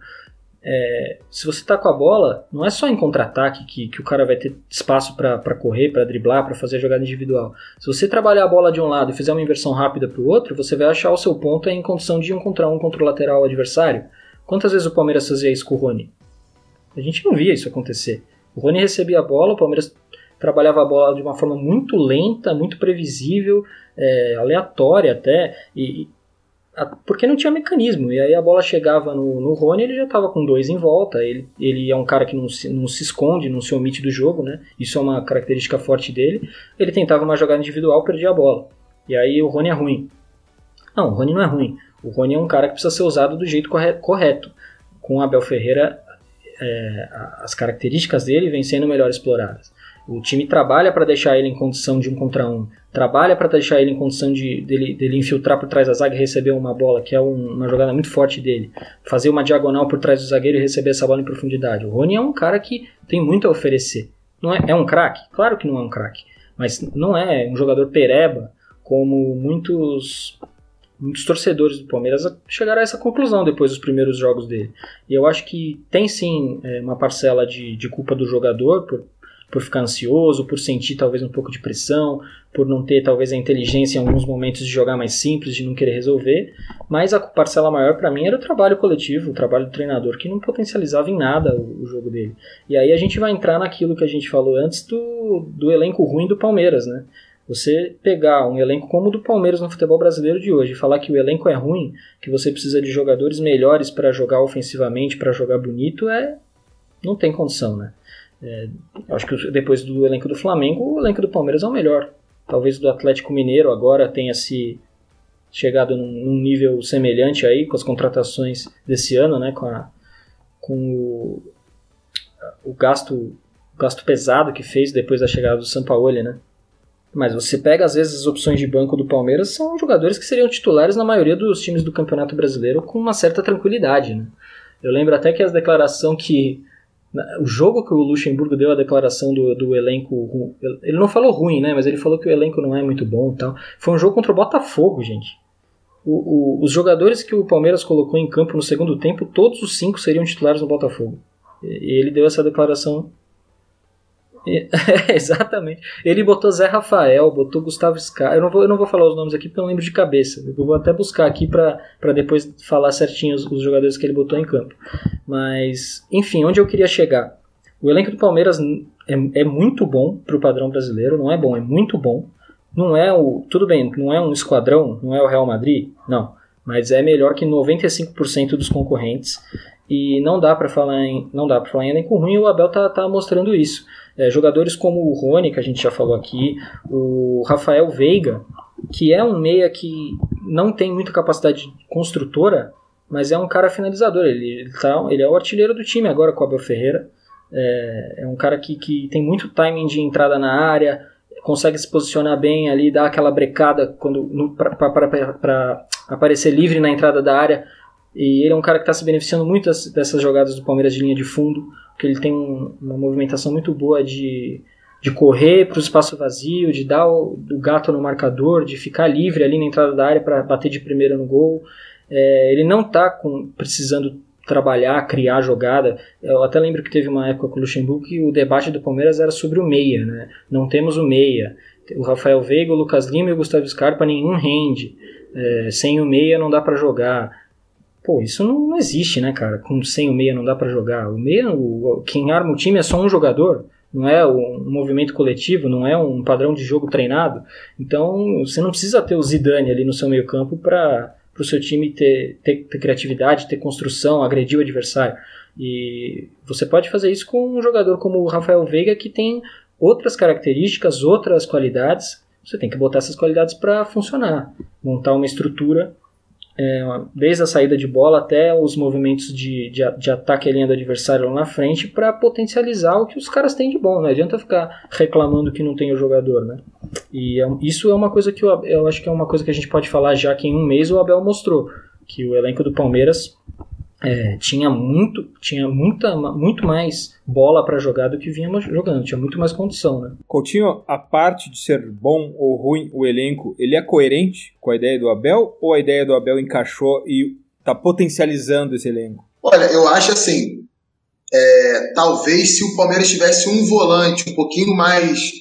é, se você está com a bola, não é só em contra-ataque que, que o cara vai ter espaço para correr, para driblar, para fazer a jogada individual. Se você trabalhar a bola de um lado e fizer uma inversão rápida para o outro, você vai achar o seu ponto em condição de um contra um contra o lateral adversário. Quantas vezes o Palmeiras fazia isso com o Rony? A gente não via isso acontecer. O Rony recebia a bola, o Palmeiras trabalhava a bola de uma forma muito lenta, muito previsível, é, aleatória até, e, porque não tinha mecanismo. E aí a bola chegava no, no Rony, ele já estava com dois em volta. Ele, ele é um cara que não se, não se esconde, não se omite do jogo, né? Isso é uma característica forte dele. Ele tentava uma jogada individual, perdia a bola. E aí o Rony é ruim. Não, o Rony não é ruim. O Rony é um cara que precisa ser usado do jeito correto. Com o Abel Ferreira, é, as características dele vêm sendo melhor exploradas. O time trabalha para deixar ele em condição de um contra um, trabalha para deixar ele em condição de dele, dele infiltrar por trás da zaga e receber uma bola, que é um, uma jogada muito forte dele, fazer uma diagonal por trás do zagueiro e receber essa bola em profundidade. O Rony é um cara que tem muito a oferecer. Não é, é um craque? Claro que não é um craque, mas não é um jogador pereba como muitos muitos torcedores do Palmeiras chegaram a essa conclusão depois dos primeiros jogos dele. E eu acho que tem sim é, uma parcela de, de culpa do jogador por, por ficar ansioso, por sentir talvez um pouco de pressão, por não ter talvez a inteligência em alguns momentos de jogar mais simples, de não querer resolver. Mas a parcela maior para mim era o trabalho coletivo, o trabalho do treinador, que não potencializava em nada o, o, jogo dele. E aí a gente vai entrar naquilo que a gente falou antes do, do elenco ruim do Palmeiras, né? Você pegar um elenco como o do Palmeiras no futebol brasileiro de hoje e falar que o elenco é ruim, que você precisa de jogadores melhores para jogar ofensivamente, para jogar bonito, é não tem condição, né? É, acho que depois do elenco do Flamengo, o elenco do Palmeiras é o melhor. Talvez do Atlético Mineiro agora tenha se chegado num, num nível semelhante aí com as contratações desse ano, né? Com, a, com o, o gasto, o gasto pesado que fez depois da chegada do Sampaoli, né? Mas você pega, às vezes, as opções de banco do Palmeiras são jogadores que seriam titulares na maioria dos times do Campeonato Brasileiro com uma certa tranquilidade, né? Eu lembro até que as declarações que O jogo que o Luxemburgo deu a declaração do, do elenco. Ele não falou ruim, né? Mas ele falou que o elenco não é muito bom e tal. Foi um jogo contra o Botafogo, gente. O, o, os jogadores que o Palmeiras colocou em campo no segundo tempo, todos os cinco seriam titulares no Botafogo. E ele deu essa declaração exatamente. Ele botou Zé Rafael, botou Gustavo Scar. Eu não vou, eu não vou falar os nomes aqui porque eu não lembro de cabeça. Eu vou até buscar aqui para depois falar certinho os, os, jogadores que ele botou em campo. Mas, enfim, onde eu queria chegar? O elenco do Palmeiras é, é muito bom para o padrão brasileiro. Não é bom, é muito bom. Não é o. Tudo bem, não é um esquadrão, não é o Real Madrid, não. Mas é melhor que 95% dos concorrentes. E não dá para falar em, não dá para falar em elenco ruim. O Abel tá, tá mostrando isso. É, jogadores como o Rony, que a gente já falou aqui, o Rafael Veiga, que é um meia que não tem muita capacidade construtora, mas é um cara finalizador. Ele, ele, tá, ele é o artilheiro do time agora com o Abel Ferreira. É, é um cara que, que tem muito timing de entrada na área, consegue se posicionar bem ali, dar aquela brecada quando para aparecer livre na entrada da área. E ele é um cara que está se beneficiando muito dessas jogadas do Palmeiras de linha de fundo porque ele tem um, uma movimentação muito boa de, de correr para o espaço vazio, de dar o, o, gato no marcador, de ficar livre ali na entrada da área para bater de primeira no gol. É, ele não está precisando trabalhar, criar jogada. Eu até lembro que teve uma época com o Luxemburgo que o debate do Palmeiras era sobre o meia, né? Não temos o meia. O Rafael Veiga, o Lucas Lima e o Gustavo Scarpa nenhum rende. É, sem o meia não dá para jogar. Pô, isso não, não, existe, né, cara? Com sem o meia não dá para jogar. O meia, o, quem arma o time é só um jogador, não é um movimento coletivo, não é um padrão de jogo treinado. Então, você não precisa ter o Zidane ali no seu meio-campo para o seu time ter, ter, ter, criatividade, ter construção, agredir o adversário. E você pode fazer isso com um jogador como o Rafael Veiga, que tem outras características, outras qualidades. Você tem que botar essas qualidades para funcionar, montar uma estrutura é, desde a saída de bola até os movimentos de, de, de ataque à linha do adversário lá na frente para potencializar o que os caras têm de bom. Não adianta ficar reclamando que não tem o jogador, né? E é, isso é uma coisa que eu, eu acho que é uma coisa que a gente pode falar já que em um mês o Abel mostrou que o elenco do Palmeiras é, tinha muito tinha muita, muito mais bola para jogar do que vínhamos jogando, tinha muito mais condição, né? Coutinho, a parte de ser bom ou ruim o elenco, ele é coerente com a ideia do Abel ou a ideia do Abel encaixou e está potencializando esse elenco? Olha, eu acho assim, é, talvez se o Palmeiras tivesse um volante um pouquinho mais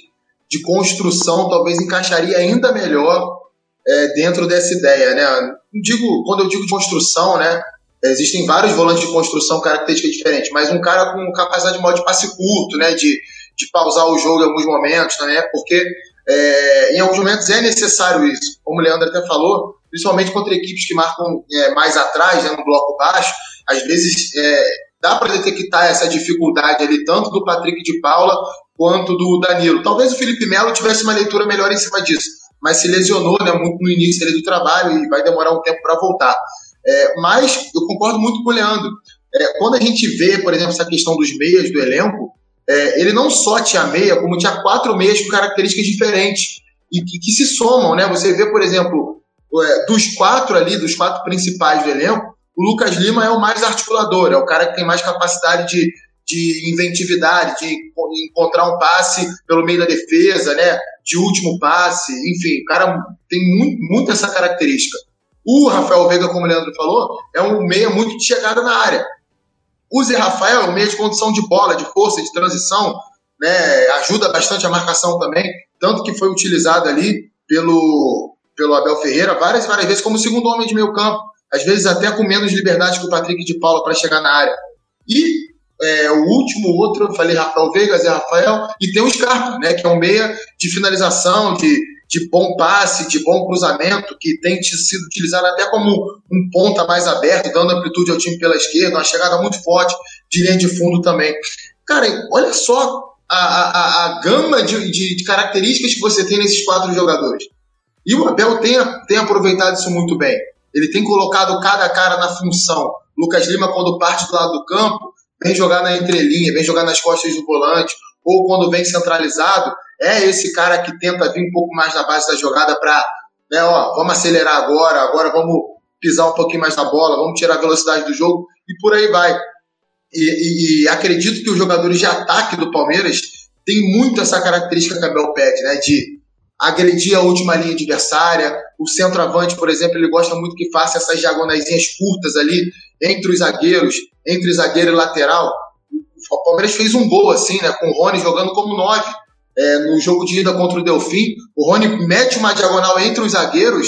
de construção, talvez encaixaria ainda melhor é, dentro dessa ideia, né? Digo, quando eu digo de construção, né? Existem vários volantes de construção características diferentes, mas um cara com capacidade de modo de passe curto, né, de, de pausar o jogo em alguns momentos, né, porque é, em alguns momentos é necessário isso. Como o Leandro até falou, principalmente contra equipes que marcam é, mais atrás, né, no bloco baixo, às vezes é, dá para detectar essa dificuldade ali, tanto do Patrick de Paula quanto do Danilo. Talvez o Felipe Melo tivesse uma leitura melhor em cima disso, mas se lesionou né, muito no início ali do trabalho e vai demorar um tempo para voltar. É, mas eu concordo muito com o Leandro. É, quando a gente vê, por exemplo, essa questão dos meias do elenco, é, ele não só tinha meia, como tinha quatro meias com características diferentes e que, que se somam, né? Você vê, por exemplo, é, dos quatro ali, dos quatro principais do elenco, o Lucas Lima é o mais articulador, é o cara que tem mais capacidade de, de inventividade, de encontrar um passe pelo meio da defesa, né? De último passe, enfim, o cara tem muito, muito essa característica. O Rafael Veiga, como o Leandro falou, é um meia muito de chegada na área. O Zé Rafael é um meia de condição de bola, de força, de transição, né? ajuda bastante a marcação também, tanto que foi utilizado ali pelo, pelo Abel Ferreira várias várias vezes como segundo homem de meio campo, às vezes até com menos liberdade que o Patrick de Paula para chegar na área. E é, o último, outro, eu falei Rafael Veiga, Zé Rafael, e tem o Scarpa, né, que é um meia de finalização, de, de bom passe, de bom cruzamento, que tem sido utilizado até como um ponta mais aberto, dando amplitude ao time pela esquerda, uma chegada muito forte de linha de fundo também. Cara, olha só a, a, a gama de, de, de, características que você tem nesses quatro jogadores. E o Abel tem, tem aproveitado isso muito bem. Ele tem colocado cada cara na função. Lucas Lima, quando parte do lado do campo, vem jogar na entrelinha, vem jogar nas costas do volante, ou quando vem centralizado, é esse cara que tenta vir um pouco mais na base da jogada para, né, ó, vamos acelerar agora, agora vamos pisar um pouquinho mais na bola, vamos tirar a velocidade do jogo e por aí vai. e, e, acredito que os jogadores de ataque do Palmeiras têm muito essa característica que a Bel pede, né? De agredir a última linha adversária. O centroavante, por exemplo, ele gosta muito que faça essas diagonais curtas ali entre os zagueiros, entre zagueiro e lateral. O Palmeiras fez um gol assim, né? Com o Rony jogando como nove. É, no jogo de ida contra o Delfim, o Rony mete uma diagonal entre os zagueiros,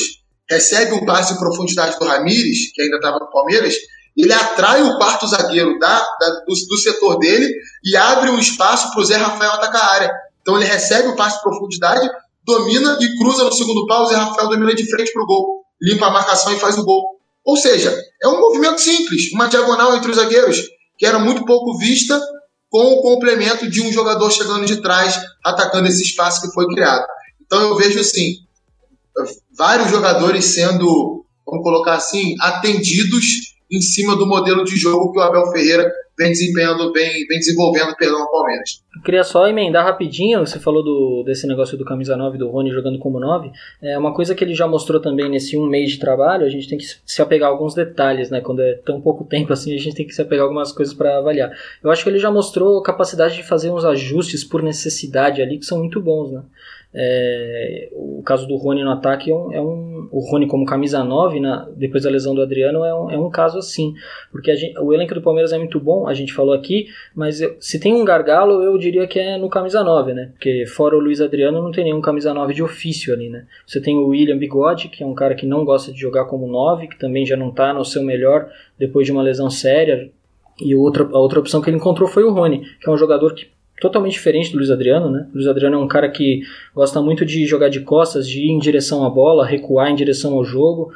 recebe um passe em profundidade do Ramires, que ainda estava no Palmeiras, ele atrai o quarto zagueiro da, da do, do, setor dele e abre um espaço para o Zé Rafael atacar a área. Então ele recebe o passe de profundidade, domina e cruza no segundo pau, o Zé Rafael domina de frente para o gol, limpa a marcação e faz o gol. Ou seja, é um movimento simples, uma diagonal entre os zagueiros, que era muito pouco vista, com o complemento de um jogador chegando de trás, atacando esse espaço que foi criado. Então eu vejo assim, vários jogadores sendo, vamos colocar assim, atendidos em cima do modelo de jogo que o Abel Ferreira vem desempenhando, vem, vem desenvolvendo no Palmeiras. Eu queria só emendar rapidinho, você falou do, desse negócio do camisa 9 do Rony jogando como 9. É uma coisa que ele já mostrou também nesse um mês de trabalho, a gente tem que se apegar a alguns detalhes, né? Quando é tão pouco tempo assim, a gente tem que se apegar a algumas coisas para avaliar. Eu acho que ele já mostrou capacidade de fazer uns ajustes por necessidade ali que são muito bons, né? É, o caso do Rony no ataque é um, é um, O Rony como camisa 9, na, depois da lesão do Adriano, é um, é um caso assim. Porque gente, o elenco do Palmeiras é muito bom, a gente falou aqui, mas eu, se tem um gargalo, eu diria que é no camisa 9, né? Porque fora o Luiz Adriano, não tem nenhum camisa 9 de ofício ali, né? Você tem o William Bigode, que é um cara que não gosta de jogar como 9, que também já não está no seu melhor depois de uma lesão séria. E outra, a outra opção que ele encontrou foi o Rony, que é um jogador que totalmente diferente do Luiz Adriano, né? O Luiz Adriano é um cara que gosta muito de jogar de costas, de ir em direção à bola, recuar em direção ao jogo,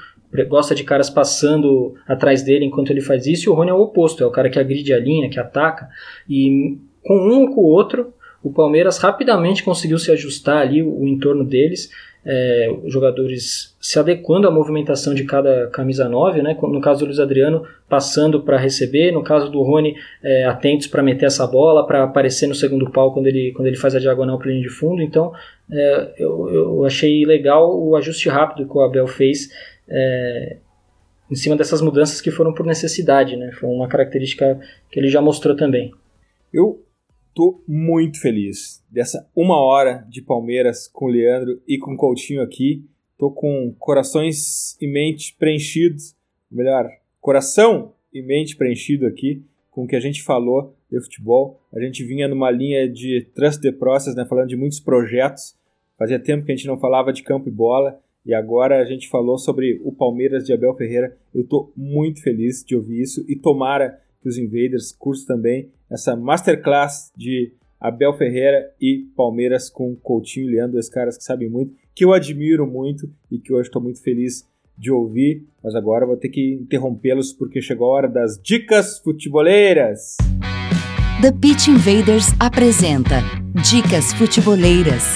gosta de caras passando atrás dele enquanto ele faz isso, e o Rony é o oposto, é o cara que agride a linha, que ataca, e com um ou com o outro, o Palmeiras rapidamente conseguiu se ajustar ali o, entorno deles, é, jogadores se adequando à movimentação de cada camisa 9, né? no caso do Luiz Adriano, passando para receber, no caso do Rony, é, atentos para meter essa bola, para aparecer no segundo pau quando ele, quando ele faz a diagonal para linha de fundo. Então, é, eu, eu achei legal o ajuste rápido que o Abel fez é, em cima dessas mudanças que foram por necessidade, né? Foi uma característica que ele já mostrou também. Eu tô muito feliz dessa uma hora de Palmeiras com o Leandro e com o Coutinho aqui. Tô com corações e mente preenchidos, melhor, coração e mente preenchido aqui com o que a gente falou de futebol. A gente vinha numa linha de trust the process, né, falando de muitos projetos. Fazia tempo que a gente não falava de campo e bola e agora a gente falou sobre o Palmeiras de Abel Ferreira. Eu tô muito feliz de ouvir isso e tomara que os Invaders curtam também essa masterclass de Abel Ferreira e Palmeiras com Coutinho e Leandro, dois caras que sabem muito, que eu admiro muito e que hoje estou muito feliz de ouvir, mas agora vou ter que interrompê-los porque chegou a hora das dicas futeboleiras. The Pitch Invaders apresenta Dicas Futeboleiras.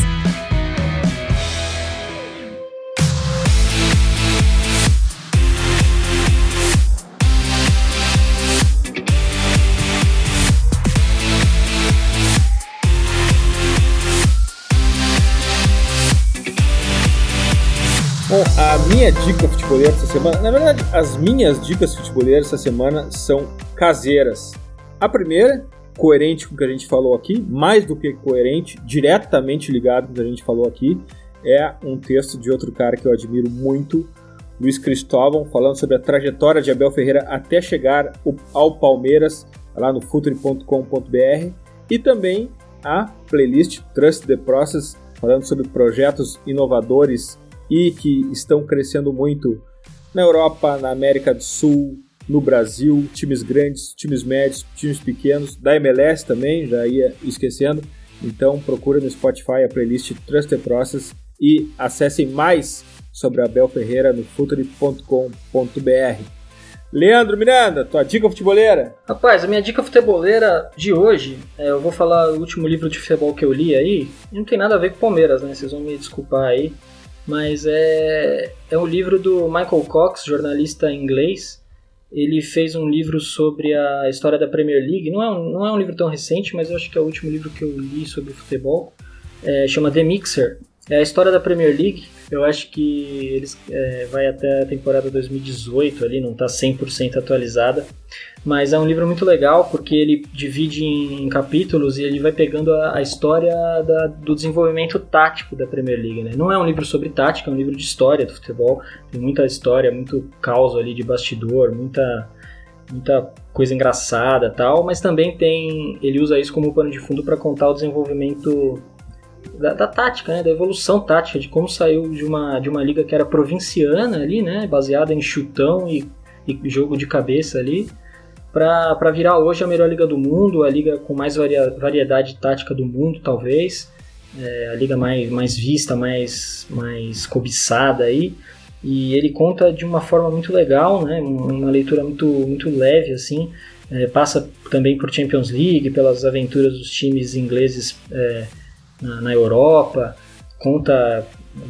Minha dica futeboleira essa semana, na verdade, as minhas dicas futeboleiras essa semana são caseiras. A primeira, coerente com o que a gente falou aqui, mais do que coerente, diretamente ligado com o que a gente falou aqui, é um texto de outro cara que eu admiro muito, Luiz Cristóvão, falando sobre a trajetória de Abel Ferreira até chegar ao Palmeiras, lá no futuri.com.br, e também a playlist Trust the Process, falando sobre projetos inovadores e que estão crescendo muito na Europa, na América do Sul, no Brasil, times grandes, times médios, times pequenos, da MLS também, já ia esquecendo. Então procura no Spotify a playlist Trusted Process e acessem mais sobre Abel Ferreira no futuri.com.br. Leandro Miranda, tua dica futeboleira? Rapaz, a minha dica futeboleira de hoje, é, eu vou falar o último livro de futebol que eu li aí, não tem nada a ver com Palmeiras, né? Vocês vão me desculpar aí mas é, é um livro do Michael Cox, jornalista inglês. Ele fez um livro sobre a história da Premier League. Não é um, não é um livro tão recente, mas eu acho que é o último livro que eu li sobre futebol. É, chama The Mixer. É a história da Premier League. Eu acho que eles é, vai até a temporada 2018 ali, não está 100% atualizada. Mas é um livro muito legal porque ele divide em, capítulos e ele vai pegando a, a história da, do desenvolvimento tático da Premier League. Né? Não é um livro sobre tática, é um livro de história do futebol. Tem muita história, muito caos ali de bastidor, muita, muita coisa engraçada tal. Mas também tem. Ele usa isso como pano de fundo para contar o desenvolvimento da, da, tática, né, da evolução tática, de como saiu de uma, de uma liga que era provinciana ali, né, baseada em chutão e, e jogo de cabeça ali, para virar hoje a melhor liga do mundo, a liga com mais varia, variedade tática do mundo, talvez, é, a liga mais, mais vista, mais, mais cobiçada aí. E ele conta de uma forma muito legal, né, uma leitura muito, muito leve, assim, é, passa também por Champions League, pelas aventuras dos times ingleses é, na, na Europa, conta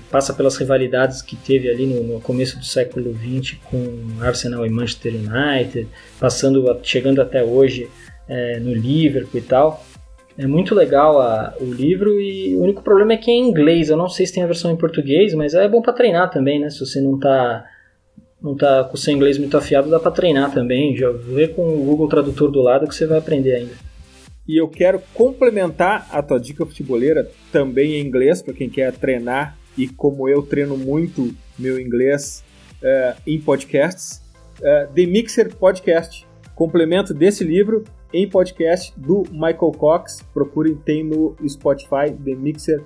passa pelas rivalidades que teve ali no, no, começo do século XX com Arsenal e Manchester United, passando chegando até hoje é, no Liverpool e tal. É muito legal a, o livro e o único problema é que é em inglês. Eu não sei se tem a versão em português, mas é bom para treinar também, né? Se você não tá não tá com o seu inglês muito afiado, dá para treinar também. Já vê com o Google Tradutor do lado que você vai aprender ainda. E eu quero complementar a tua dica futebolera também em inglês, para quem quer treinar e como eu treino muito meu inglês uh, em podcasts, uh, The Mixer Podcast, complemento desse livro em podcast do Michael Cox. Procurem, tem no Spotify The Mixer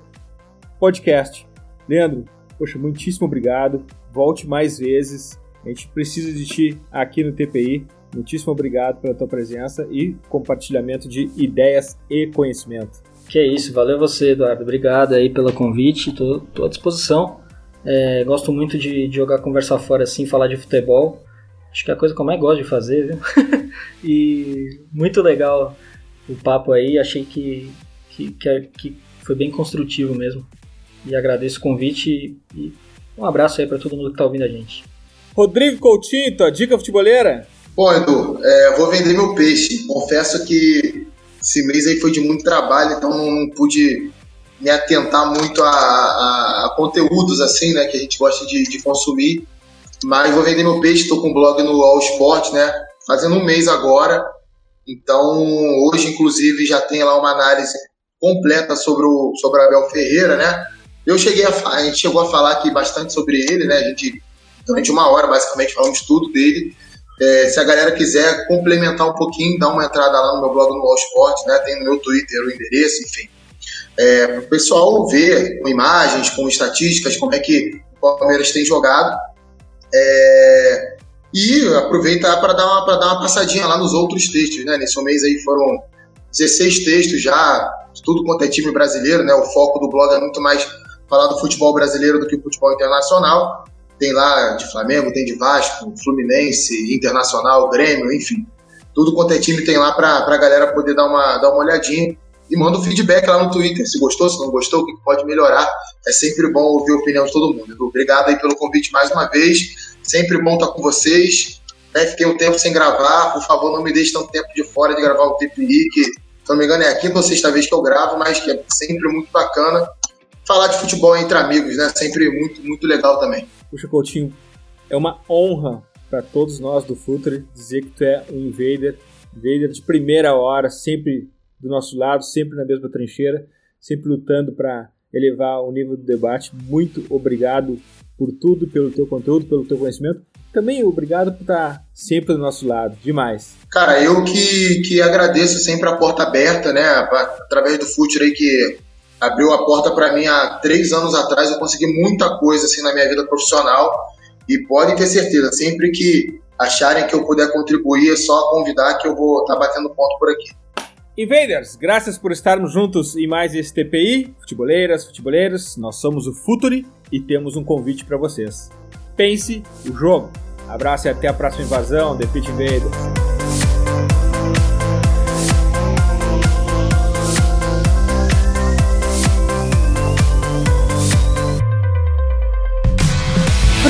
Podcast. Leandro, poxa, muitíssimo obrigado. Volte mais vezes. A gente precisa de ti aqui no TPI. Muitíssimo obrigado pela tua presença e compartilhamento de ideias e conhecimento. Que é isso, valeu você, Eduardo. Obrigado aí pelo convite, tô, tô à disposição. É, gosto muito de, de, jogar conversa fora assim, falar de futebol. Acho que é a coisa que eu mais gosto de fazer, viu? e muito legal o papo aí, achei que, que, que, que foi bem construtivo mesmo. E agradeço o convite e, e um abraço aí para todo mundo que tá ouvindo a gente. Rodrigo Coutinho, tua dica futeboleira? Bom, Edu, é, vou vender meu peixe. Confesso que esse mês aí foi de muito trabalho, então não, não pude me atentar muito a, a, a, conteúdos assim, né, que a gente gosta de, de consumir. Mas vou vender meu peixe, estou com um blog no All Sport, né, fazendo um mês agora. Então, hoje, inclusive, já tem lá uma análise completa sobre o sobre Abel Ferreira, né? Eu cheguei a, a gente chegou a falar aqui bastante sobre ele, né? A gente durante uma hora basicamente falamos tudo dele. É, se a galera quiser complementar um pouquinho, dá uma entrada lá no meu blog no All Sport, né? Tem no meu Twitter o endereço, enfim. É, para o pessoal ver com imagens, com estatísticas, como é que o Palmeiras tem jogado. É, e aproveitar para dar, uma, dar uma passadinha lá nos outros textos, né? Nesse mês aí foram 16 textos já, tudo quanto é time brasileiro, né? O foco do blog é muito mais falar do futebol brasileiro do que o futebol internacional. Tem lá de Flamengo, tem de Vasco, Fluminense, Internacional, Grêmio, enfim. Tudo quanto é time tem lá para a galera poder dar uma, dar uma olhadinha. E manda um feedback lá no Twitter. Se gostou, se não gostou, o que pode melhorar. É sempre bom ouvir a opinião de todo mundo. Obrigado aí pelo convite mais uma vez. Sempre bom estar com vocês. É, fiquei um tempo sem gravar. Por favor, não me deixe tanto tempo de fora de gravar o TPI, que, se não me engano, é a quinta ou sexta vez que eu gravo, mas que é sempre muito bacana. Falar de futebol entre amigos, né? Sempre muito, muito legal também. Puxa, Coutinho, é uma honra para todos nós do Futre dizer que tu é um invader, invader de primeira hora, sempre do nosso lado, sempre na mesma trincheira, sempre lutando para elevar o nível do debate. Muito obrigado por tudo, pelo teu conteúdo, pelo teu conhecimento. Também obrigado por estar sempre do nosso lado. Demais. Cara, eu que, que agradeço sempre a porta aberta, né? Através do Futre aí que abriu a porta para mim há três anos atrás. Eu consegui muita coisa assim na minha vida profissional e podem ter certeza, sempre que acharem que eu puder contribuir, é só convidar que eu vou estar tá batendo ponto por aqui. Invaders, graças por estarmos juntos em mais esse TPI, futeboleiras, futeboleiros, nós somos o Futuri e temos um convite para vocês. Pense o jogo. Abraço e até a próxima invasão, The Pit Invaders.